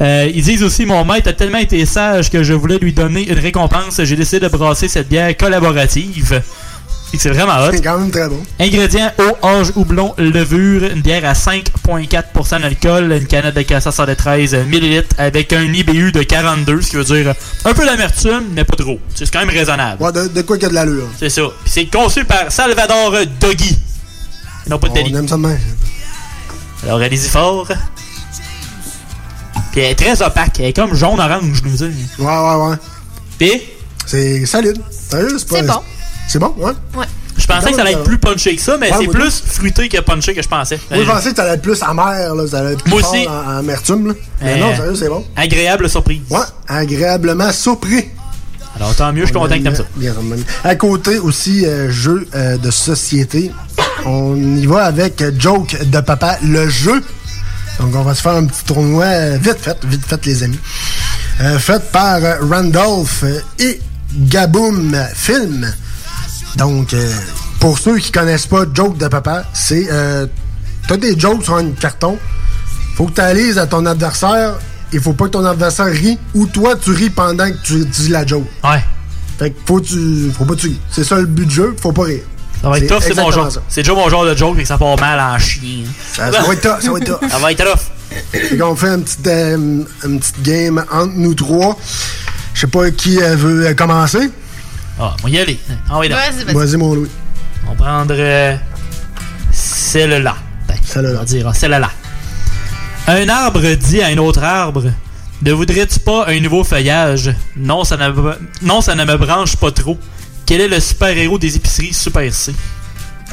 Euh, ils disent aussi mon maître a tellement été sage que je voulais lui donner une récompense. J'ai décidé de brasser cette bière collaborative. C'est vraiment hot. C'est quand même très bon. Ingrédients eau, orge, houblon, levure, une bière à 5,4% d'alcool, une canette de 473 ml avec un IBU de 42, ce qui veut dire un peu d'amertume, mais pas trop. C'est quand même raisonnable. Ouais, de, de quoi qu'il y a de l'allure. C'est ça. C'est conçu par Salvador Doggy. Non, pas de On aime ça de même. Alors allez-y fort. Puis elle est très opaque. Elle est comme jaune-orange, je veux dire. Ouais, ouais, ouais. Puis? C'est solide. Sérieux, c'est pas. C'est bon. C'est bon, ouais. Ouais. Je pensais que ça allait être plus punché que ça, mais Ouais, c'est plus fruité que punché que je pensais. Moi, je pensais que ça allait être plus amer, là. Ça allait être plus Moi fort aussi. en, en amertume, là. Mais Euh, non, sérieux, c'est bon. Agréable surprise. Ouais, agréablement surpris. Alors tant mieux, je suis content que t'aimes ça. À côté aussi, euh, jeu euh, de société. On y va avec euh, Joke de Papa, le jeu. Donc, on va se faire un petit tournoi vite fait, vite fait, les amis. Euh, fait par Randolph et Gaboom Film. Donc, pour ceux qui connaissent pas Joke de Papa, c'est. Euh, T'as des jokes sur un carton. Faut que tu à ton adversaire. Il faut pas que ton adversaire rit ou toi tu ris pendant que tu dis la joke. Ouais. Fait que faut, tu, faut pas que tu ris. C'est ça le but du jeu, faut pas rire. Ça va être tough, c'est mon genre. C'est déjà mon genre de joke, mais que ça part mal en chien. Ça, ça va être tough, ça va être tough. Ça va être tough. Fait qu'on fait une petite, euh, une petite game entre nous trois. Je sais pas qui euh, veut euh, commencer. Ah, on va y aller. Ah oui, Vas-y, vas-y. Vas-y, mon Louis. On va prendre euh, celle-là. Ben, Celle-là. On ah, celle-là. Un arbre dit à un autre arbre Ne voudrais-tu pas un nouveau feuillage? Non, ça ne, me- non, ça ne me branche pas trop. Quel est le super-héros des épiceries Super C?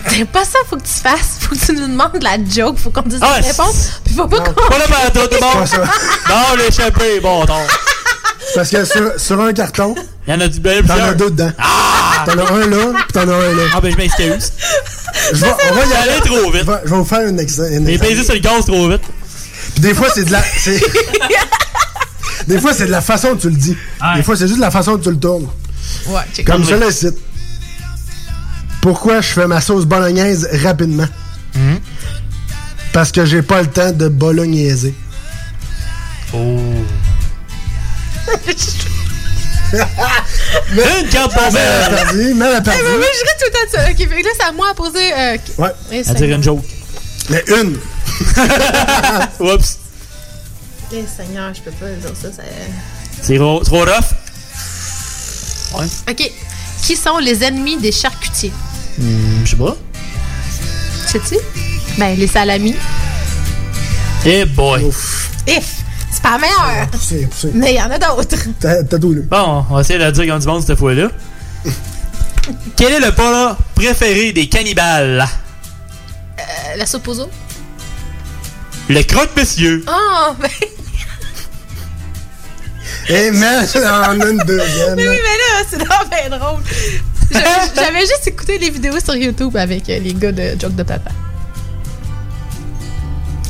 C'est pas ça, faut que tu fasses. Faut que tu nous demandes la joke. Faut qu'on dise Ah, la réponse. Puis faut pas qu'on. Pas le manteau, tout le monde. Non, l'échappé, bon, non. Parce que sur, sur un carton, Il y en a du bel t'en as deux dedans. T'en as un là, puis t'en as un là. Ah, ben, je m'excuse. Je vais, on va y aller. trop vite. Je vais, vous faire une exa- une J'ai exemple. pesé sur le gaz trop vite. Puis des fois, c'est de la. des fois, c'est de la façon que tu le dis. Des fois, c'est juste de la façon que tu le tournes. Ouais, check. Comme ça, là, c'est. Pourquoi je fais ma sauce bolognaise rapidement? Mhm. Parce que j'ai pas le temps de bolognaiser. Oh. Une carte pour perdu, Eh, perdu. mais je ris tout le temps de ça. Ok, là, c'est à moi à poser. euh, Ouais. À dire une joke. Mais une. Oups. Eh, Seigneur, je peux pas dire ça. ça... C'est trop, trop rough. Ouais. Ok. Qui sont les ennemis des charcutiers? Hmm, je sais pas. Sais-tu? Ben, les salamis. Eh boy. If! C'est pas meilleur! C'est- c'est- Mais il y en a d'autres. T'as t'as tout, là. Bon, on va essayer de le dire comme du monde cette fois-là. Quel est le plat préféré des cannibales? Euh, la soupe aux os? Le croque-monsieur. Oh, ben. Et mets en une deuxième. Mais oui, mais là, c'est donc bien drôle. J'avais juste écouté les vidéos sur YouTube avec euh, les gars de Joke de Papa.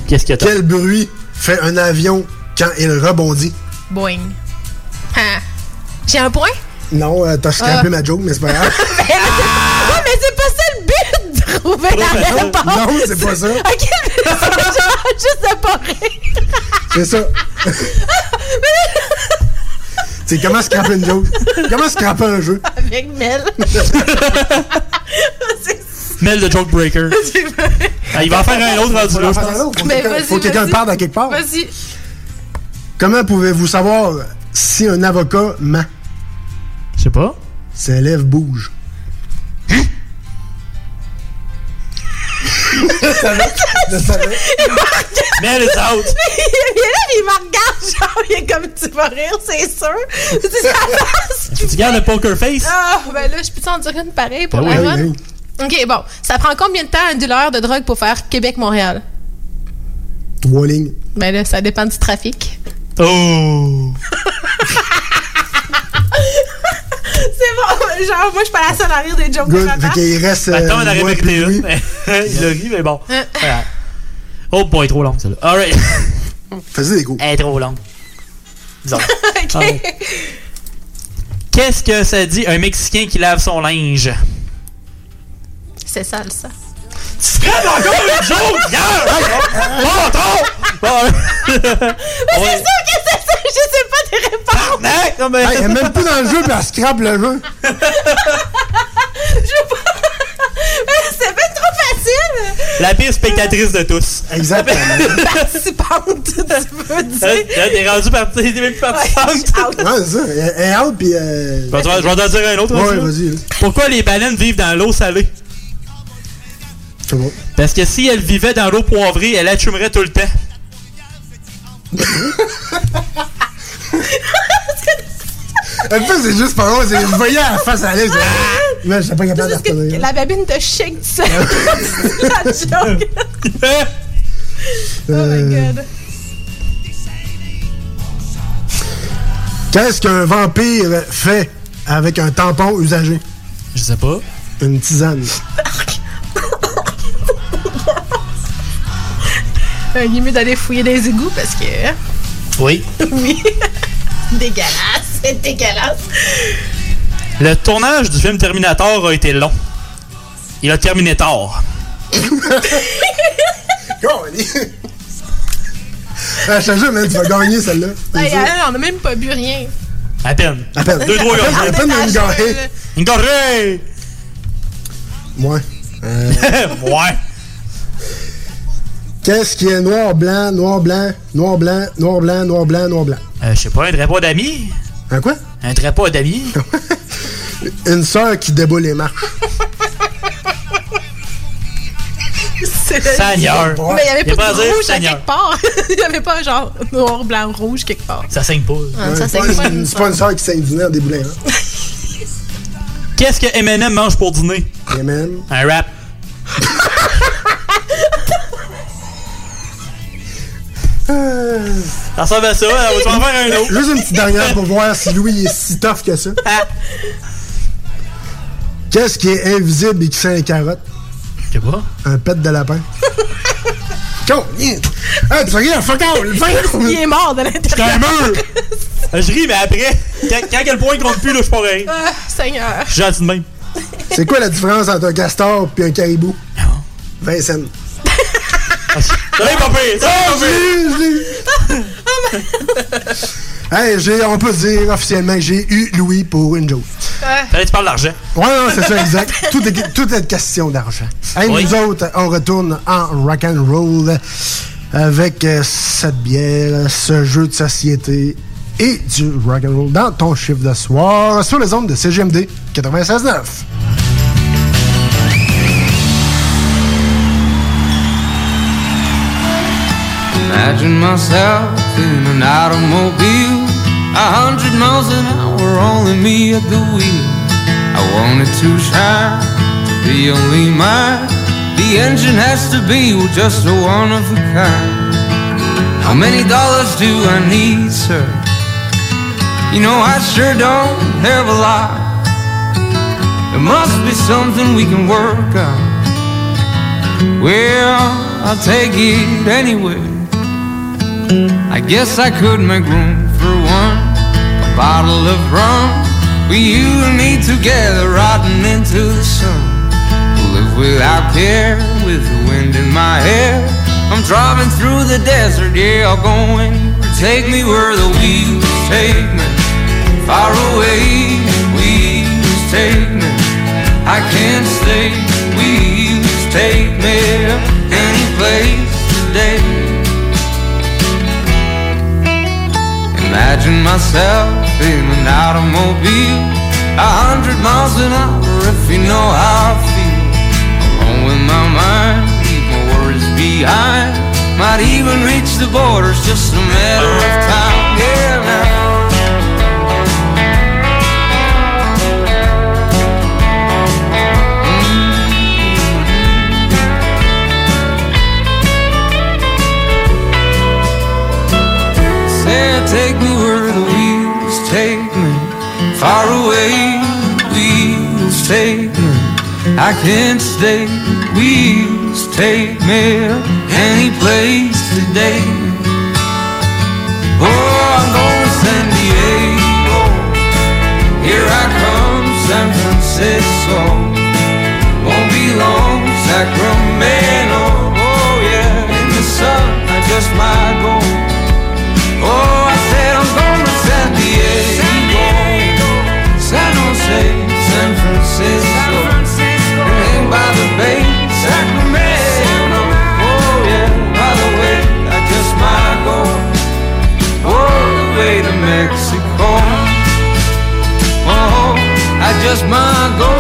Qu'est-ce que t'as? Quel bruit fait un avion quand il rebondit? Boing. Ah. J'ai un point? Non, euh, t'as scrappé Ah. ma joke, mais c'est pas grave. Ouais, mais c'est pas ça le but de trouver la réponse. Non, c'est pas ça. Ok, mais juste de pas rire. C'est ça. C'est comment scraper une joke? Comment scraper un jeu? Avec Mel. Mel de Joke Breaker. Ah, il va en faire un autre rendu là, je faire un pense. autre. Faut Mais que quelqu'un parte à quelque part. Vas-y. Comment pouvez-vous savoir si un avocat ment? Je sais pas. Ses lèvres bougent. Savais. Je savais. Il est là, il me regarde, genre, il est comme tu vas rire, c'est sûr. C'est sa face. Tu gardes le poker face? Ah, ben là, je peux t'en dire une pareille pour Ben la run? oui, Ok, bon. Ça prend combien de temps un dealer de drogue pour faire Québec-Montréal? Trois lignes. Ben là, ça dépend du trafic. Oh! C'est bon, genre, moi, je suis pas la seule à rire des jokes de Good. papa. Fait qu'il reste. Euh, aurait moi mérité puis lui. une, mais il a ri, mais bon. Hein? Voilà. Oh boy, trop long, celle-là. Alright. Faisais des coups. Elle est trop longue. Disons. Ok. Ah. Qu'est-ce que ça dit un Mexicain qui lave son linge? C'est sale, ça. Tu ferais encore une joke, gars! Bon, trop! Bon. Mais c'est sûr que c'est ça, je sais pas des réponses. Non, mais- Hey, elle est même plus dans le jeu, puis elle scrape le jeu. Je pas. Mais c'est bien trop facile. La pire spectatrice de tous. Exactement. Participante, tu veux dire. Là, t'es rendu parti, t'es même plus participante. Ouais, c'est ça. Elle elle est out, puis. Euh... Je vais te- je vais t'en dire un autre. Ouais, vas-y. Pourquoi les baleines vivent dans l'eau salée? C'est bon. Parce que si elles vivaient dans l'eau poivrée, elles attumerait tout le temps. En fait, c'est juste pas drôle. c'est- Je voyais la face à l'aise. Ah! Mais j'étais pas capable de retenir. la babine te shake du la joke. oh Euh, my god. Qu'est-ce qu'un vampire fait avec un tampon usagé? Je sais pas. Une tisane. Euh, Il est mieux d'aller fouiller des égouts parce que. Oui. oui. dégueulasse. C'est dégueulasse. Le tournage du film Terminator a été long. Il a terminé tard. Ah, je te jure, man, tu vas gagner celle-là. Hey, on a même pas bu rien. À peine. À peine. Deux, trois À peine, gars. à peine une gorgée. Une gorgée! Ouais. Euh, ouais. Qu'est-ce qui est noir, blanc, noir, blanc, noir, blanc, noir, blanc, noir, blanc, noir, blanc? Euh, je sais pas, un drapeau d'amis? Un quoi? Un drapeau d'amis? Une sœur qui déboule les marches. Seigneur. Mais il y avait pas de rouge à quelque part. il y avait pas genre noir, blanc, rouge quelque part. Ça saigne pas. Ah, ça saigne pas. c'est pas une sœur qui saigne du nez en déboulant. Hein? Qu'est-ce que M&M mange pour dîner? M&M. Un rap. Ça ressemble à ça, hein, on va en faire un autre. Juste une petite dernière pour voir si Louis est si tough que ça. Qu'est-ce qui est invisible et qui sent les carottes? Je sais pas. Un pet de lapin. Con, yeah. Hey, tu regardes, fuck out, fuck out. Il est mort de l'intérieur. un mur! Je ris, mais après, quand, quand quel point il compte plus, là, je suis pas rire. Ah, Seigneur. Je suis gentil de même. C'est quoi la différence entre un castor et un caribou? 20 cents. Ça va, pas pire, ça va, pas pire. j'ai- j'ai- Hey, j'ai, on peut dire officiellement, j'ai eu Louis pour une joke. Que tu parles d'argent. Ouais, non, c'est ça, exact. tout, est, tout est question d'argent. Hey, Oui. nous autres, on retourne en rock and roll avec euh, cette bière, ce jeu de société et du rock and roll dans ton chiffre de soir sur les ondes de CGMD 96.9. Imagine myself in an automobile, a hundred miles an hour, only me at the wheel. I wanted to shine, to be only mine. The engine has to be just a one of a kind. How many dollars do I need, sir? You know I sure don't have a lot. There must be something we can work on. Well, I'll take it anyway. I guess I could make room for one. A bottle of rum. With you and me together, rotting into the sun. We'll live without care, with the wind in my hair. I'm driving through the desert, yeah, I'll go anywhere. Take me where the wheels take me. Far away, wheels take me. I can't stay, wheels take me. Any place today. Imagine myself in an automobile, a hundred miles an hour, if you know how I feel. Alone with my mind, leave my worries behind. Might even reach the borders, just a matter of time. Yeah, now. Take me. I can't stay, wheels take me any place today. Oh, I'm going to San Diego. Here I come, San Francisco. Won't be long, Sacramento. Oh yeah, in the sun, I just might go. Oh, I said I'm going to San Diego, San Jose, Francisco, hang by the bay, Sacramento. Oh yeah, by the way, I just might go all the way to Mexico. Oh, I just might go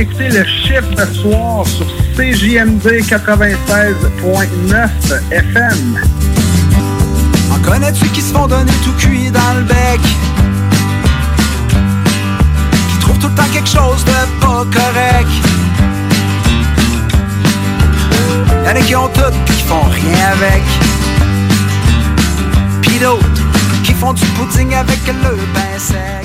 D'écouter le chiffre de soir sur CJMD 96.9 FM. En connais-tu qui se font donner tout cuit dans le bec? Qui trouvent tout le temps quelque chose de pas correct? Y'en a qui ont tout pis qui font rien avec. Pis d'autres qui font du pudding avec le pain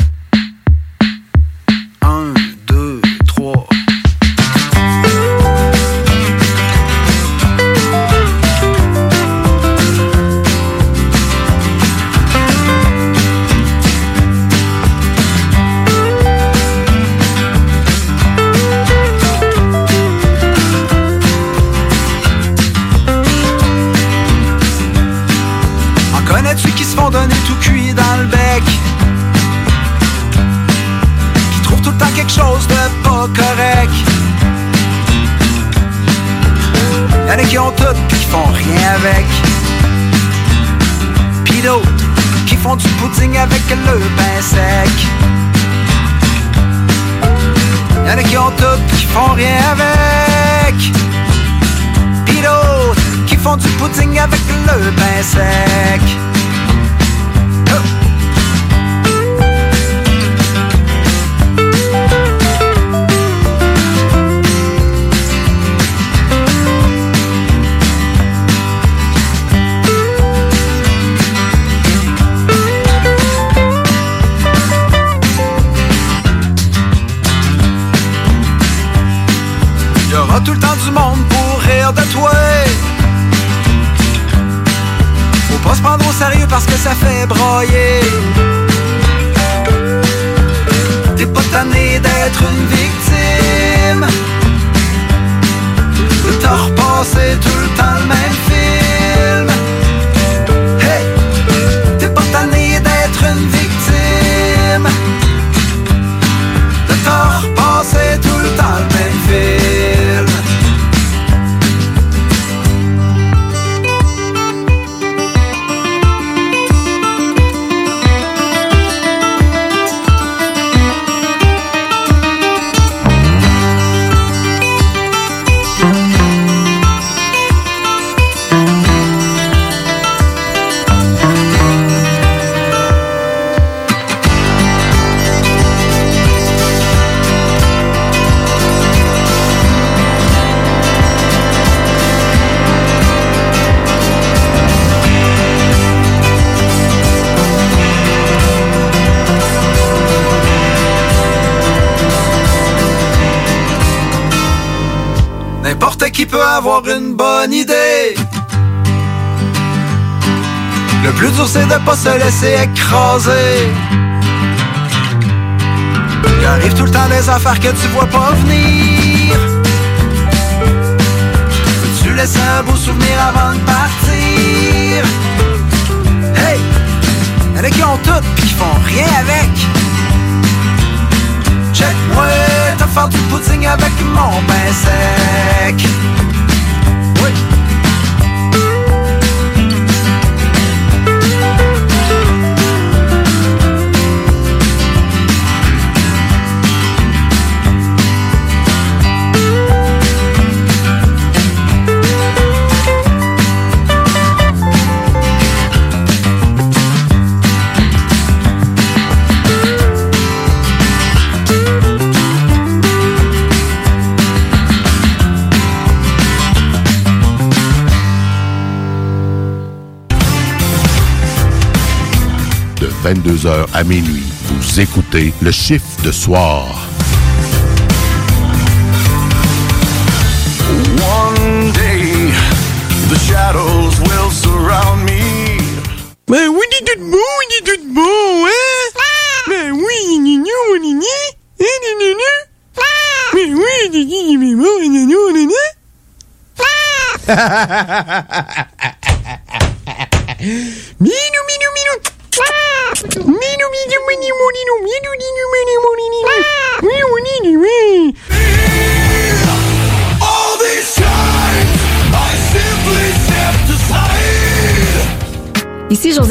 plus dur c'est de pas se laisser écraser. Il arrive tout le temps des affaires que tu vois pas venir. Peux-tu laisser un beau souvenir avant de partir? Hey! Y'en a qui ont tout pis qui font rien avec. Check-moi, te faire du pudding avec mon pain sec. 22h à minuit. Vous écoutez le chiffre de soir. One day, the shadows will surround me. Oui, hein? Oui, oui.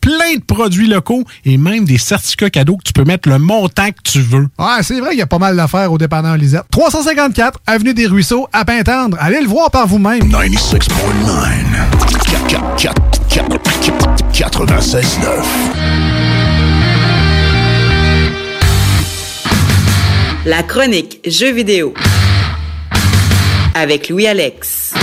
plein de produits locaux et même des certificats cadeaux que tu peux mettre le montant que tu veux. Ouais, c'est vrai qu'il y a pas mal d'affaires au dépanneur Lisette. 354 Avenue des Ruisseaux, à Pintendre. Allez le voir par vous-même. 96.9. 96.9. La chronique Jeux vidéo avec Louis-Alex.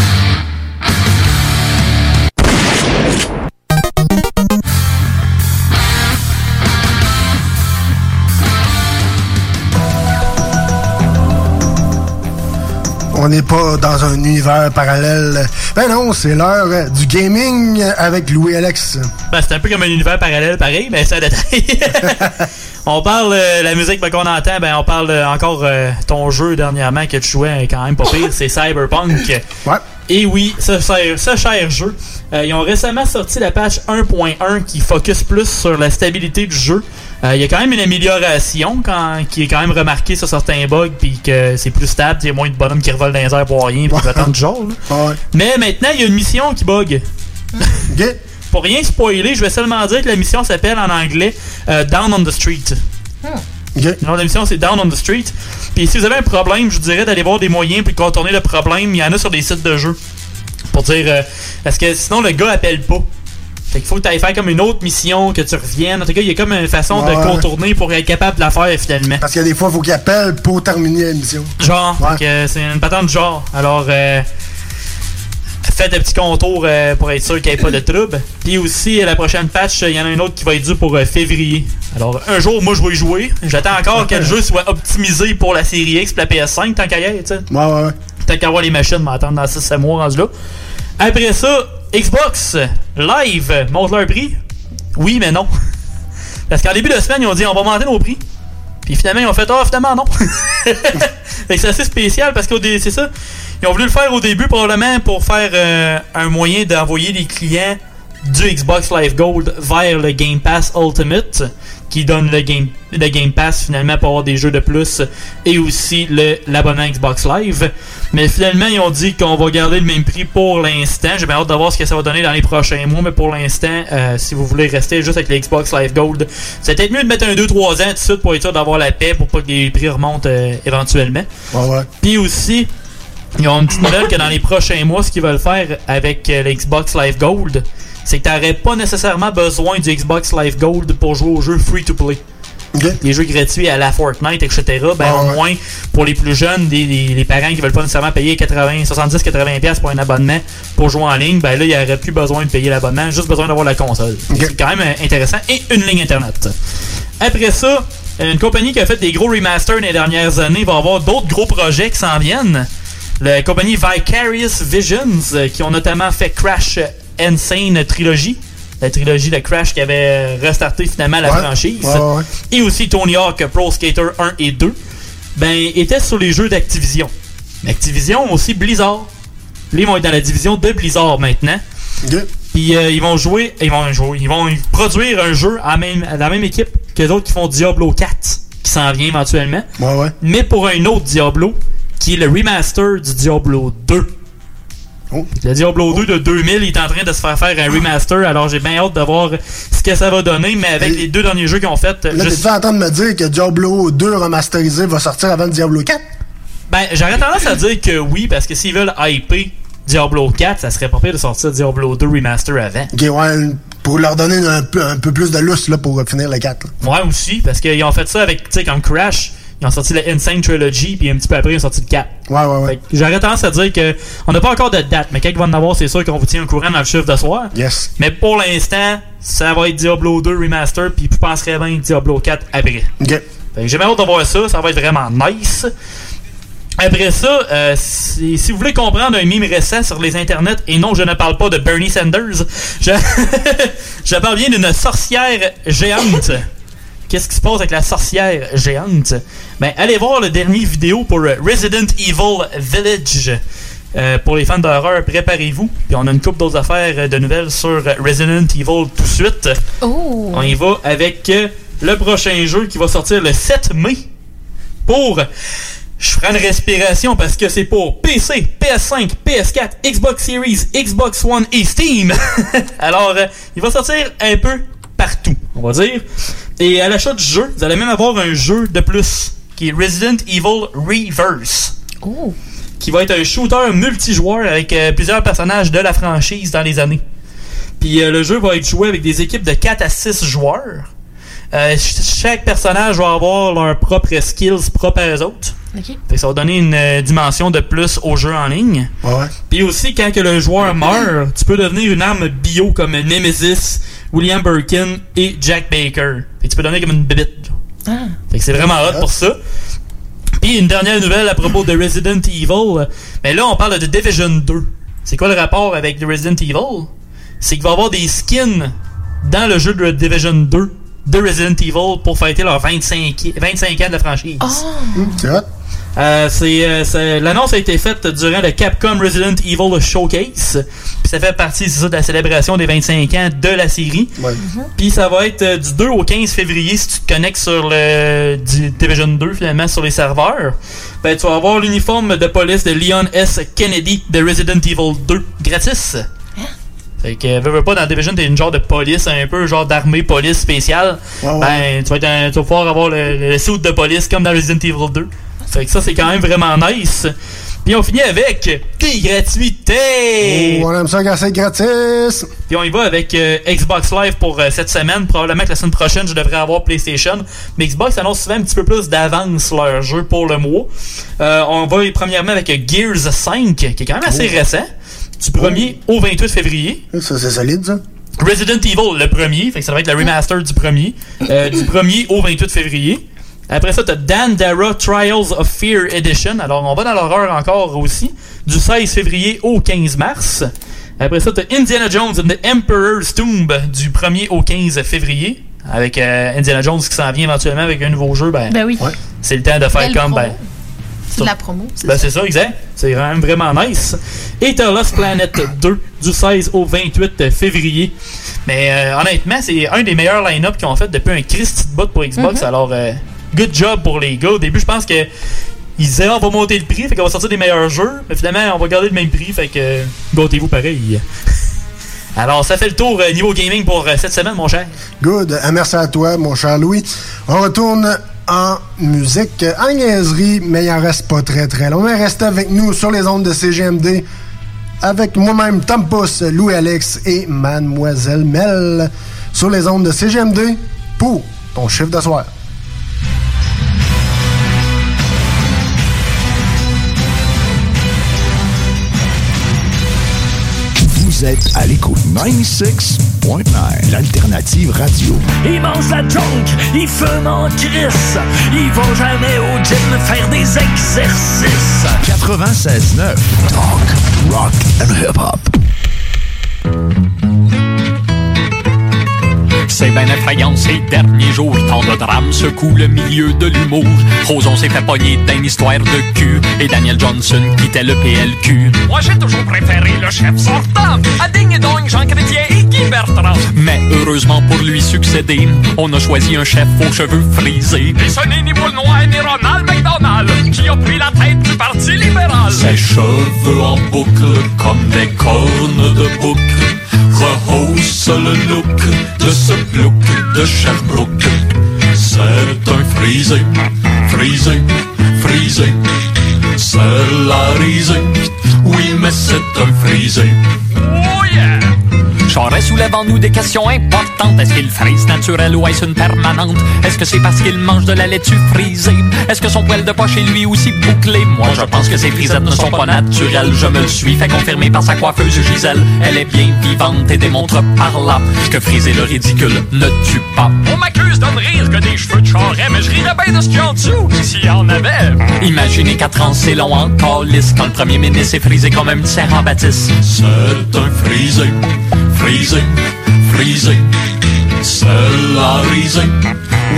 On n'est pas dans un univers parallèle. Ben non, c'est l'heure du gaming avec Louis-Alex. Ben, c'est un peu comme un univers parallèle, pareil, mais c'est un détail. on parle euh, la musique ben, qu'on entend, ben on parle euh, encore euh, ton jeu dernièrement que tu jouais quand même pas pire, c'est Cyberpunk. Ouais. Et oui, ce, cher- ce cher jeu, ils ont récemment sorti la patch 1.1 qui focus plus sur la stabilité du jeu. Euh, Il y a quand même une amélioration quand, qui est quand même remarquée sur certains bugs, puis que c'est plus stable, il y a moins de bonhommes qui revolent dans les airs pour rien, puis du genre. là. Mais maintenant, il y a une mission qui bug. pour rien spoiler, je vais seulement dire que la mission s'appelle en anglais euh, Down on the Street. Le nom de la mission, c'est Down on the Street. Puis si vous avez un problème, je vous dirais d'aller voir des moyens pour contourner le problème. Il y en a sur des sites de jeux. Pour dire. euh, parce que sinon, le gars appelle pas. Fait qu'il faut que tu ailles faire comme une autre mission, que tu reviennes. En tout cas, il y a comme une façon Ouais. de contourner pour être capable de la faire finalement. Parce qu'il y a des fois, il faut qu'il appelle pour terminer la mission. Genre, que, euh, c'est une patente de genre. Alors, euh, faites des petits contours euh, pour être sûr qu'il n'y ait pas de trouble. Puis aussi, euh, la prochaine patch, il y en a un autre qui va être dû pour euh, février. Alors, un jour, moi, je vais y jouer. J'attends encore que le jeu soit optimisé pour la série X et la PS5, tant qu'à y être, tu sais. Ouais, ouais, ouais. Tant qu'à voir les machines m'attendre dans 6 mois rendu là. Après ça, Xbox Live monte leur prix. Oui, mais non. Parce qu'en début de semaine, ils ont dit on va monter nos prix. Puis finalement, ils ont fait Ah, finalement, non. C'est assez spécial parce que c'est ça. Ils ont voulu le faire au début, probablement pour faire euh, un moyen d'envoyer les clients du Xbox Live Gold vers le Game Pass Ultimate, qui donne le Game, le Game Pass finalement pour avoir des jeux de plus et aussi l'abonnement Xbox Live. Mais finalement, ils ont dit qu'on va garder le même prix pour l'instant. J'ai bien hâte de voir ce que ça va donner dans les prochains mois, mais pour l'instant, euh, si vous voulez rester juste avec le Xbox Live Gold, c'est peut-être mieux de mettre un 2-3 ans tout de suite pour être sûr d'avoir la paix pour pas que les prix remontent euh, éventuellement. Ouais, ouais. Puis aussi, ils ont une petite nouvelle que dans les prochains mois, ce qu'ils veulent faire avec euh, le Xbox Live Gold, c'est que tu n'aurais pas nécessairement besoin du Xbox Live Gold pour jouer aux jeux free-to-play. Les jeux gratuits à la Fortnite, etc. Ben, au moins, pour les plus jeunes, des- les parents qui veulent pas nécessairement payer 80, 70-80$ piastres pour un abonnement pour jouer en ligne, ben là, il n'y aurait plus besoin de payer l'abonnement, juste besoin d'avoir la console. C'est quand même intéressant. Et une ligne Internet. Après ça, une compagnie qui a fait des gros remasters dans les dernières années va avoir d'autres gros projets qui s'en viennent. La compagnie Vicarious Visions, euh, qui ont notamment fait Crash Insane Trilogy. La trilogie de Crash qui avait restarté finalement la Ouais, franchise. ouais, ouais. Et aussi Tony Hawk Pro Skater 1 et 2. Ben, étaient sur les jeux d'Activision. Activision aussi Blizzard. Là, ils vont être dans la division de Blizzard maintenant. Puis euh, ils vont jouer, ils vont jouer, ils vont produire un jeu à, même, à la même équipe que les autres qui font Diablo 4, qui s'en vient éventuellement. Mais pour un autre Diablo, qui est le remaster du Diablo 2. Le Diablo 2 de 2000 il est en train de se faire faire un remaster, alors j'ai bien hâte de voir ce que ça va donner, mais avec les deux derniers jeux qu'ils ont fait, Là, je t'es-tu en train de me dire que Diablo 2 remasterisé va sortir avant Diablo 4? Ben, j'aurais tendance à dire que oui, parce que s'ils veulent hyper Diablo 4, ça serait pas pire de sortir Diablo 2 Remaster avant. Ok, ouais, pour leur donner un peu, un peu plus de lousse là, pour finir le 4. là. Ouais, aussi, parce qu'ils ont fait ça avec, tu sais, comme Crash, ils ont sorti la Insane Trilogy, puis un petit peu après, ils ont sorti le 4. Ouais, ouais, ouais. J'aurais tendance à dire que on n'a pas encore de date, mais quand il va en avoir, c'est sûr qu'on vous tient au courant dans le chiffre de soir. Yes. Mais pour l'instant, ça va être Diablo 2 Remaster, puis vous penserez bien Diablo 4 après. Ok. Fait que J'ai bien hâte de voir ça, ça va être vraiment nice. Après ça, euh, si, si vous voulez comprendre un mime récent sur les internets, et non, je ne parle pas de Bernie Sanders, je, je parle bien d'une sorcière géante. Qu'est-ce qui se passe avec la sorcière géante? Ben, allez voir le dernier vidéo pour euh, Resident Evil Village. Euh, pour les fans d'horreur, préparez-vous. Puis on a une couple d'autres affaires euh, de nouvelles sur Resident Evil tout de suite. Oh! On y va avec le prochain jeu qui va sortir le 7 mai pour. Je prends une respiration parce que c'est pour PC, PS5, PS4, Xbox Series, Xbox One et Steam. Alors, euh, il va sortir un peu partout, on va dire. Et à l'achat du jeu, vous allez même avoir un jeu de plus qui est Resident Evil Reverse. Qui va être un shooter multijoueur avec euh, plusieurs personnages de la franchise dans les années. Puis euh, le jeu va être joué avec des équipes de 4 à 6 joueurs. Euh, ch- chaque personnage va avoir leurs propres skills propres à eux autres. Ok. Fait que ça va donner une euh, dimension de plus au jeu en ligne. Ouais, Puis aussi, quand que le joueur meurt, tu peux devenir une arme bio comme Nemesis, William Birkin et Jack Baker. Fait que tu peux devenir comme une bébite. Ah. Fait que c'est vraiment hot pour ça. Puis une dernière nouvelle à propos de Resident Evil. Mais là, on parle de Division 2. C'est quoi le rapport avec The Resident Evil? C'est qu'il va y avoir des skins dans le jeu de Division 2 de Resident Evil pour fêter leurs 25, 25 ans de la franchise. Hot. Euh, c'est, euh, c'est- L'annonce a été faite durant le Capcom Resident Evil Showcase. Puis ça fait partie ça, de la célébration des 25 ans de la série. Puis ça va être euh, du 2 au 15 février si tu te connectes sur le du Division 2 finalement sur les serveurs. Ben, tu vas avoir l'uniforme de police de Leon S. Kennedy de Resident Evil 2 gratis. Fait que, veux, veux pas, dans Division, t'es une genre de police, un peu genre d'armée police spéciale. Ben, tu vas, être un- tu vas pouvoir avoir le, le suit de police comme dans Resident Evil 2. Fait que ça, c'est quand même vraiment nice. Puis on finit avec des gratuités. Oh, on aime ça quand c'est gratis. Puis on y va avec euh, Xbox Live pour euh, cette semaine. Probablement que la semaine prochaine, je devrais avoir PlayStation. Mais Xbox annonce souvent un petit peu plus d'avance leur jeu pour le mois. Euh, on va premièrement avec Gears 5, qui est quand même assez Oh. récent. Du 1er au 28 février. Ça, c'est solide, ça. Resident Evil, le premier. Fait que ça va être le remaster du premier. Du 1er au 28 février. Après ça, t'as Dan Dara Trials of Fear Edition. Alors, on va dans l'horreur encore aussi. Du 16 février au 15 mars. Après ça, t'as Indiana Jones and the Emperor's Tomb du 1er au 15 février. Avec euh, Indiana Jones qui s'en vient éventuellement avec un nouveau jeu. Ben, Ben oui. c'est le temps de faire Belle comme... promo. Ben, C'est de la promo. c'est ben ça. c'est ça, exact. C'est quand même vraiment nice. Et t'as Lost Planet 2 du 16 au 28 février. Mais euh, honnêtement, c'est un des meilleurs line-up qu'ils ont fait depuis un Christy de bout pour Xbox. Mhm. Alors, euh, good job pour les gars. Au début, je pense que ils disaient on va monter le prix, fait qu'on va sortir des meilleurs jeux. Mais finalement, on va garder le même prix, fait que gâtez-vous pareil. Alors, ça fait le tour euh, niveau gaming pour euh, cette semaine, mon cher. Good. Merci à toi, mon cher Louis. On retourne en musique, en niaiserie, mais il en reste pas très très long. Mais restez avec nous sur les ondes de CGMD avec moi-même, Tom Louis-Alex et Mademoiselle Mel sur les ondes de CGMD pour ton chiffre de soir. Vous êtes à l'écoute 96.9, l'alternative radio. Ils mangent la junk, ils fument en crisse, ils vont jamais au gym faire des exercices. 96.9, talk, rock and hip-hop. C'est ben effrayant ces derniers jours, tant de drames secouent le milieu de l'humour. Roson s'est fait pogner d'une histoire de cul, et Daniel Johnson quittait le PLQ. Moi j'ai toujours préféré le chef sortant, à Ding et Dong, Jean Chrétien et Guy Bertrand. Mais heureusement pour lui succéder, on a choisi un chef aux cheveux frisés. Et ce n'est ni Noir ni Ronald McDonald qui a pris la tête du Parti libéral. Ses cheveux en boucle comme des cornes de bouc rehaussent le look de ce plouc de Sherbrooke. C'est un frisé, frisé, frisé. C'est la risée, oui, mais c'est un frisé. Oh yeah! Charest soulève en nous des questions importantes. Est-ce qu'il frise naturel ou est-ce une permanente? Est-ce que c'est parce qu'il mange de la laitue frisée? Est-ce que son poil de poche est lui aussi bouclé? Moi, je pense que ces frisettes ne sont pas naturelles. Je me le suis fait confirmer par sa coiffeuse Gisèle. Elle est bien vivante et démontre par là que friser le ridicule ne tue pas. On m'accuse de ne rire que des cheveux de charret, mais je rirais bien de ce qu'il y a en dessous, s'il y en avait. Imaginez quatre ans, c'est long en calice quand le premier ministre est frisé comme un petit en baptiste. C'est un frisé, frisé, frisé. C'est la risée.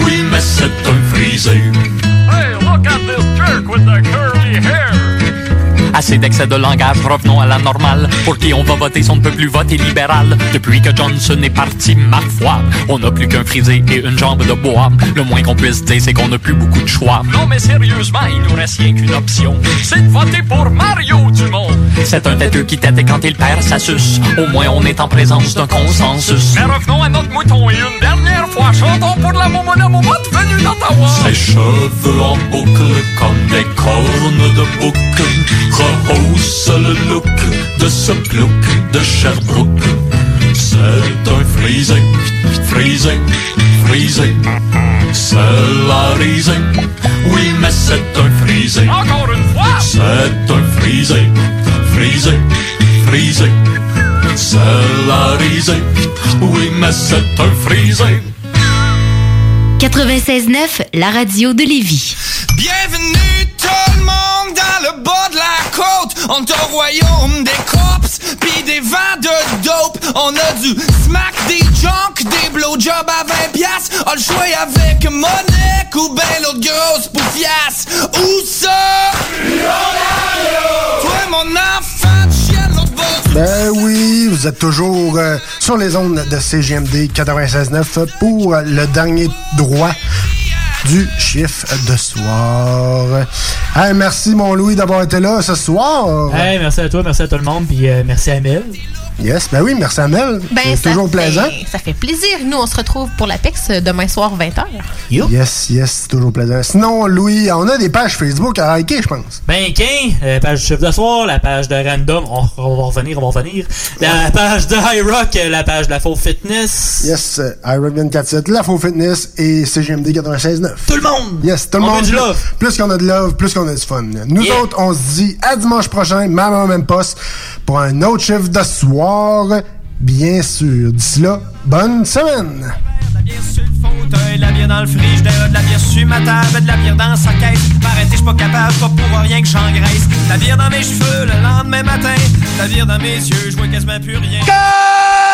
Oui, mais c'est un frisé. Hey, look at this jerk with the curly hair. Assez d'excès de langage, revenons à la normale. Pour qui on va voter si on ne peut plus voter libéral Depuis que Johnson est parti, ma foi, on n'a plus qu'un frisé et une jambe de bois. Le moins qu'on puisse dire, c'est qu'on n'a plus beaucoup de choix. Non, mais sérieusement, il nous reste rien qu'une option. C'est de voter pour Mario Dumont. C'est un têteux qui tête et quand il perd, ça suce. Au moins, on est en présence d'un consensus. Mais revenons à notre mouton et une dernière fois, chantons pour la momona momo venue d'Ottawa. Ses cheveux en boucle comme des cornes de bouc rehausse le look de ce plouc de Sherbrooke. C'est un frisé, frisé, frisé. C'est la risée. Oui, mais c'est un frisé. Encore une fois. C'est un frisé, frisé, frisé. C'est la risée. Oui, mais c'est un frisé. 96.9, la radio de Lévis. Bienvenue tout le monde dans le bas de la côte. On est au royaume des cops, pis des vents de dope. On a du smack, des junk, des blowjobs à 20 piastres. On le choix avec Monique ou ben l'autre grosse poufiasse. Où ça? Toi, mon enfant de chien, l'autre boss. Ben oui, vous êtes toujours euh, sur les ondes de CGMD 96.9 pour le dernier droit du chiffre de soir. Merci mon Louis d'avoir été là ce soir. Merci à toi, merci à tout le monde, puis euh, merci à Mel. Yes, ben oui, merci à Mel. Ben, C'est toujours fait- plaisant. Ça fait plaisir. Nous, on se retrouve pour l'Apex euh, demain soir 20h. Yes, yes, c'est toujours plaisant. Sinon, Louis, on a des pages Facebook à liker, je pense. Ben, King, la page du chiffre de soir, la page de Random, on, on va revenir, on va revenir. La page de High Rock, la page de la Faux Fitness. Yes, euh, Iron 247, La Faux Fitness et CGMD 96.9. Tout le monde! Yes, tout le On monde. met du love. Plus qu'on a de love, plus qu'on a du fun. Nous Yeah. autres, on se dit à dimanche prochain, même heure, même poste, pour un autre chiffre de soir, bien sûr. D'ici là, bonne semaine! fauteuil, de la bière dans le frigidaire, de la bière sur ma table, de la bière dans sa caisse. Arrêtez, je suis pas capable, pas pour rien que j'engraisse. La bière dans mes cheveux le lendemain matin, la bière dans mes yeux, je vois quasiment plus rien.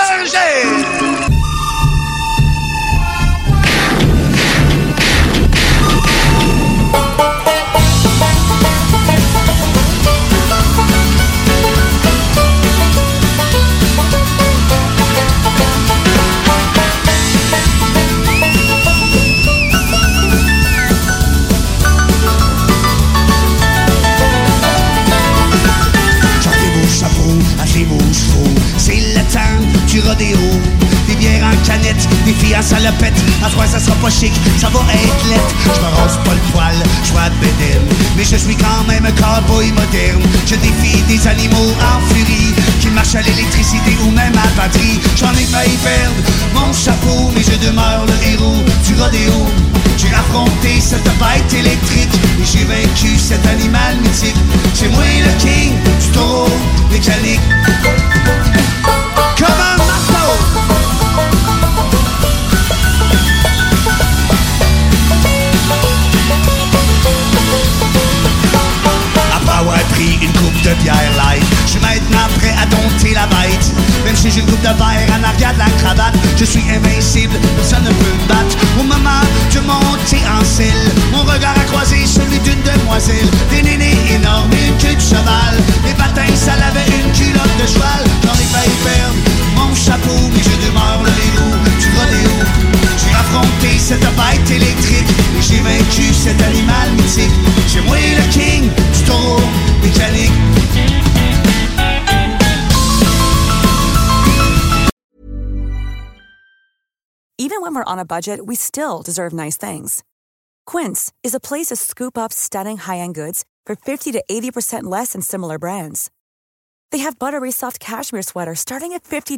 Chantez rodéo. Des bières en canette, des filles en salopette. À trois, ça sera pas chic, ça va être lettre. Je me rase pas le poil, je vois de bédaine. Mais je suis quand même un cowboy moderne. Je défie des animaux en furie. Qui marchent à l'électricité ou même à batterie. J'en ai failli perdre mon chapeau, mais je demeure le héros du rodéo. J'ai affronté cette bête électrique et j'ai vaincu cet animal mythique. C'est moi le king du taureau mécanique. Une coupe de bière light, je suis maintenant prêt à dompter la bête. Même si j'ai une coupe de verre en arrière de la cravate, je suis invincible, personne ne peut me battre. Au moment de monter en selle, mon regard a croisé celui d'une demoiselle. Des nénés énormes, une queue de cheval. Les patins, ça l'avait une culotte de cheval. J'en ai failli perdre mon chapeau, mais je rodéo. J'ai affronté cette bête électrique et j'ai vaincu cet animal mythique. Moi le king du taureau mécanique. Even when we're on a budget, we still deserve nice things. Quince is a place to scoop up stunning high-end goods for 50 to 80% less than similar brands. They have buttery soft cashmere sweaters starting at $50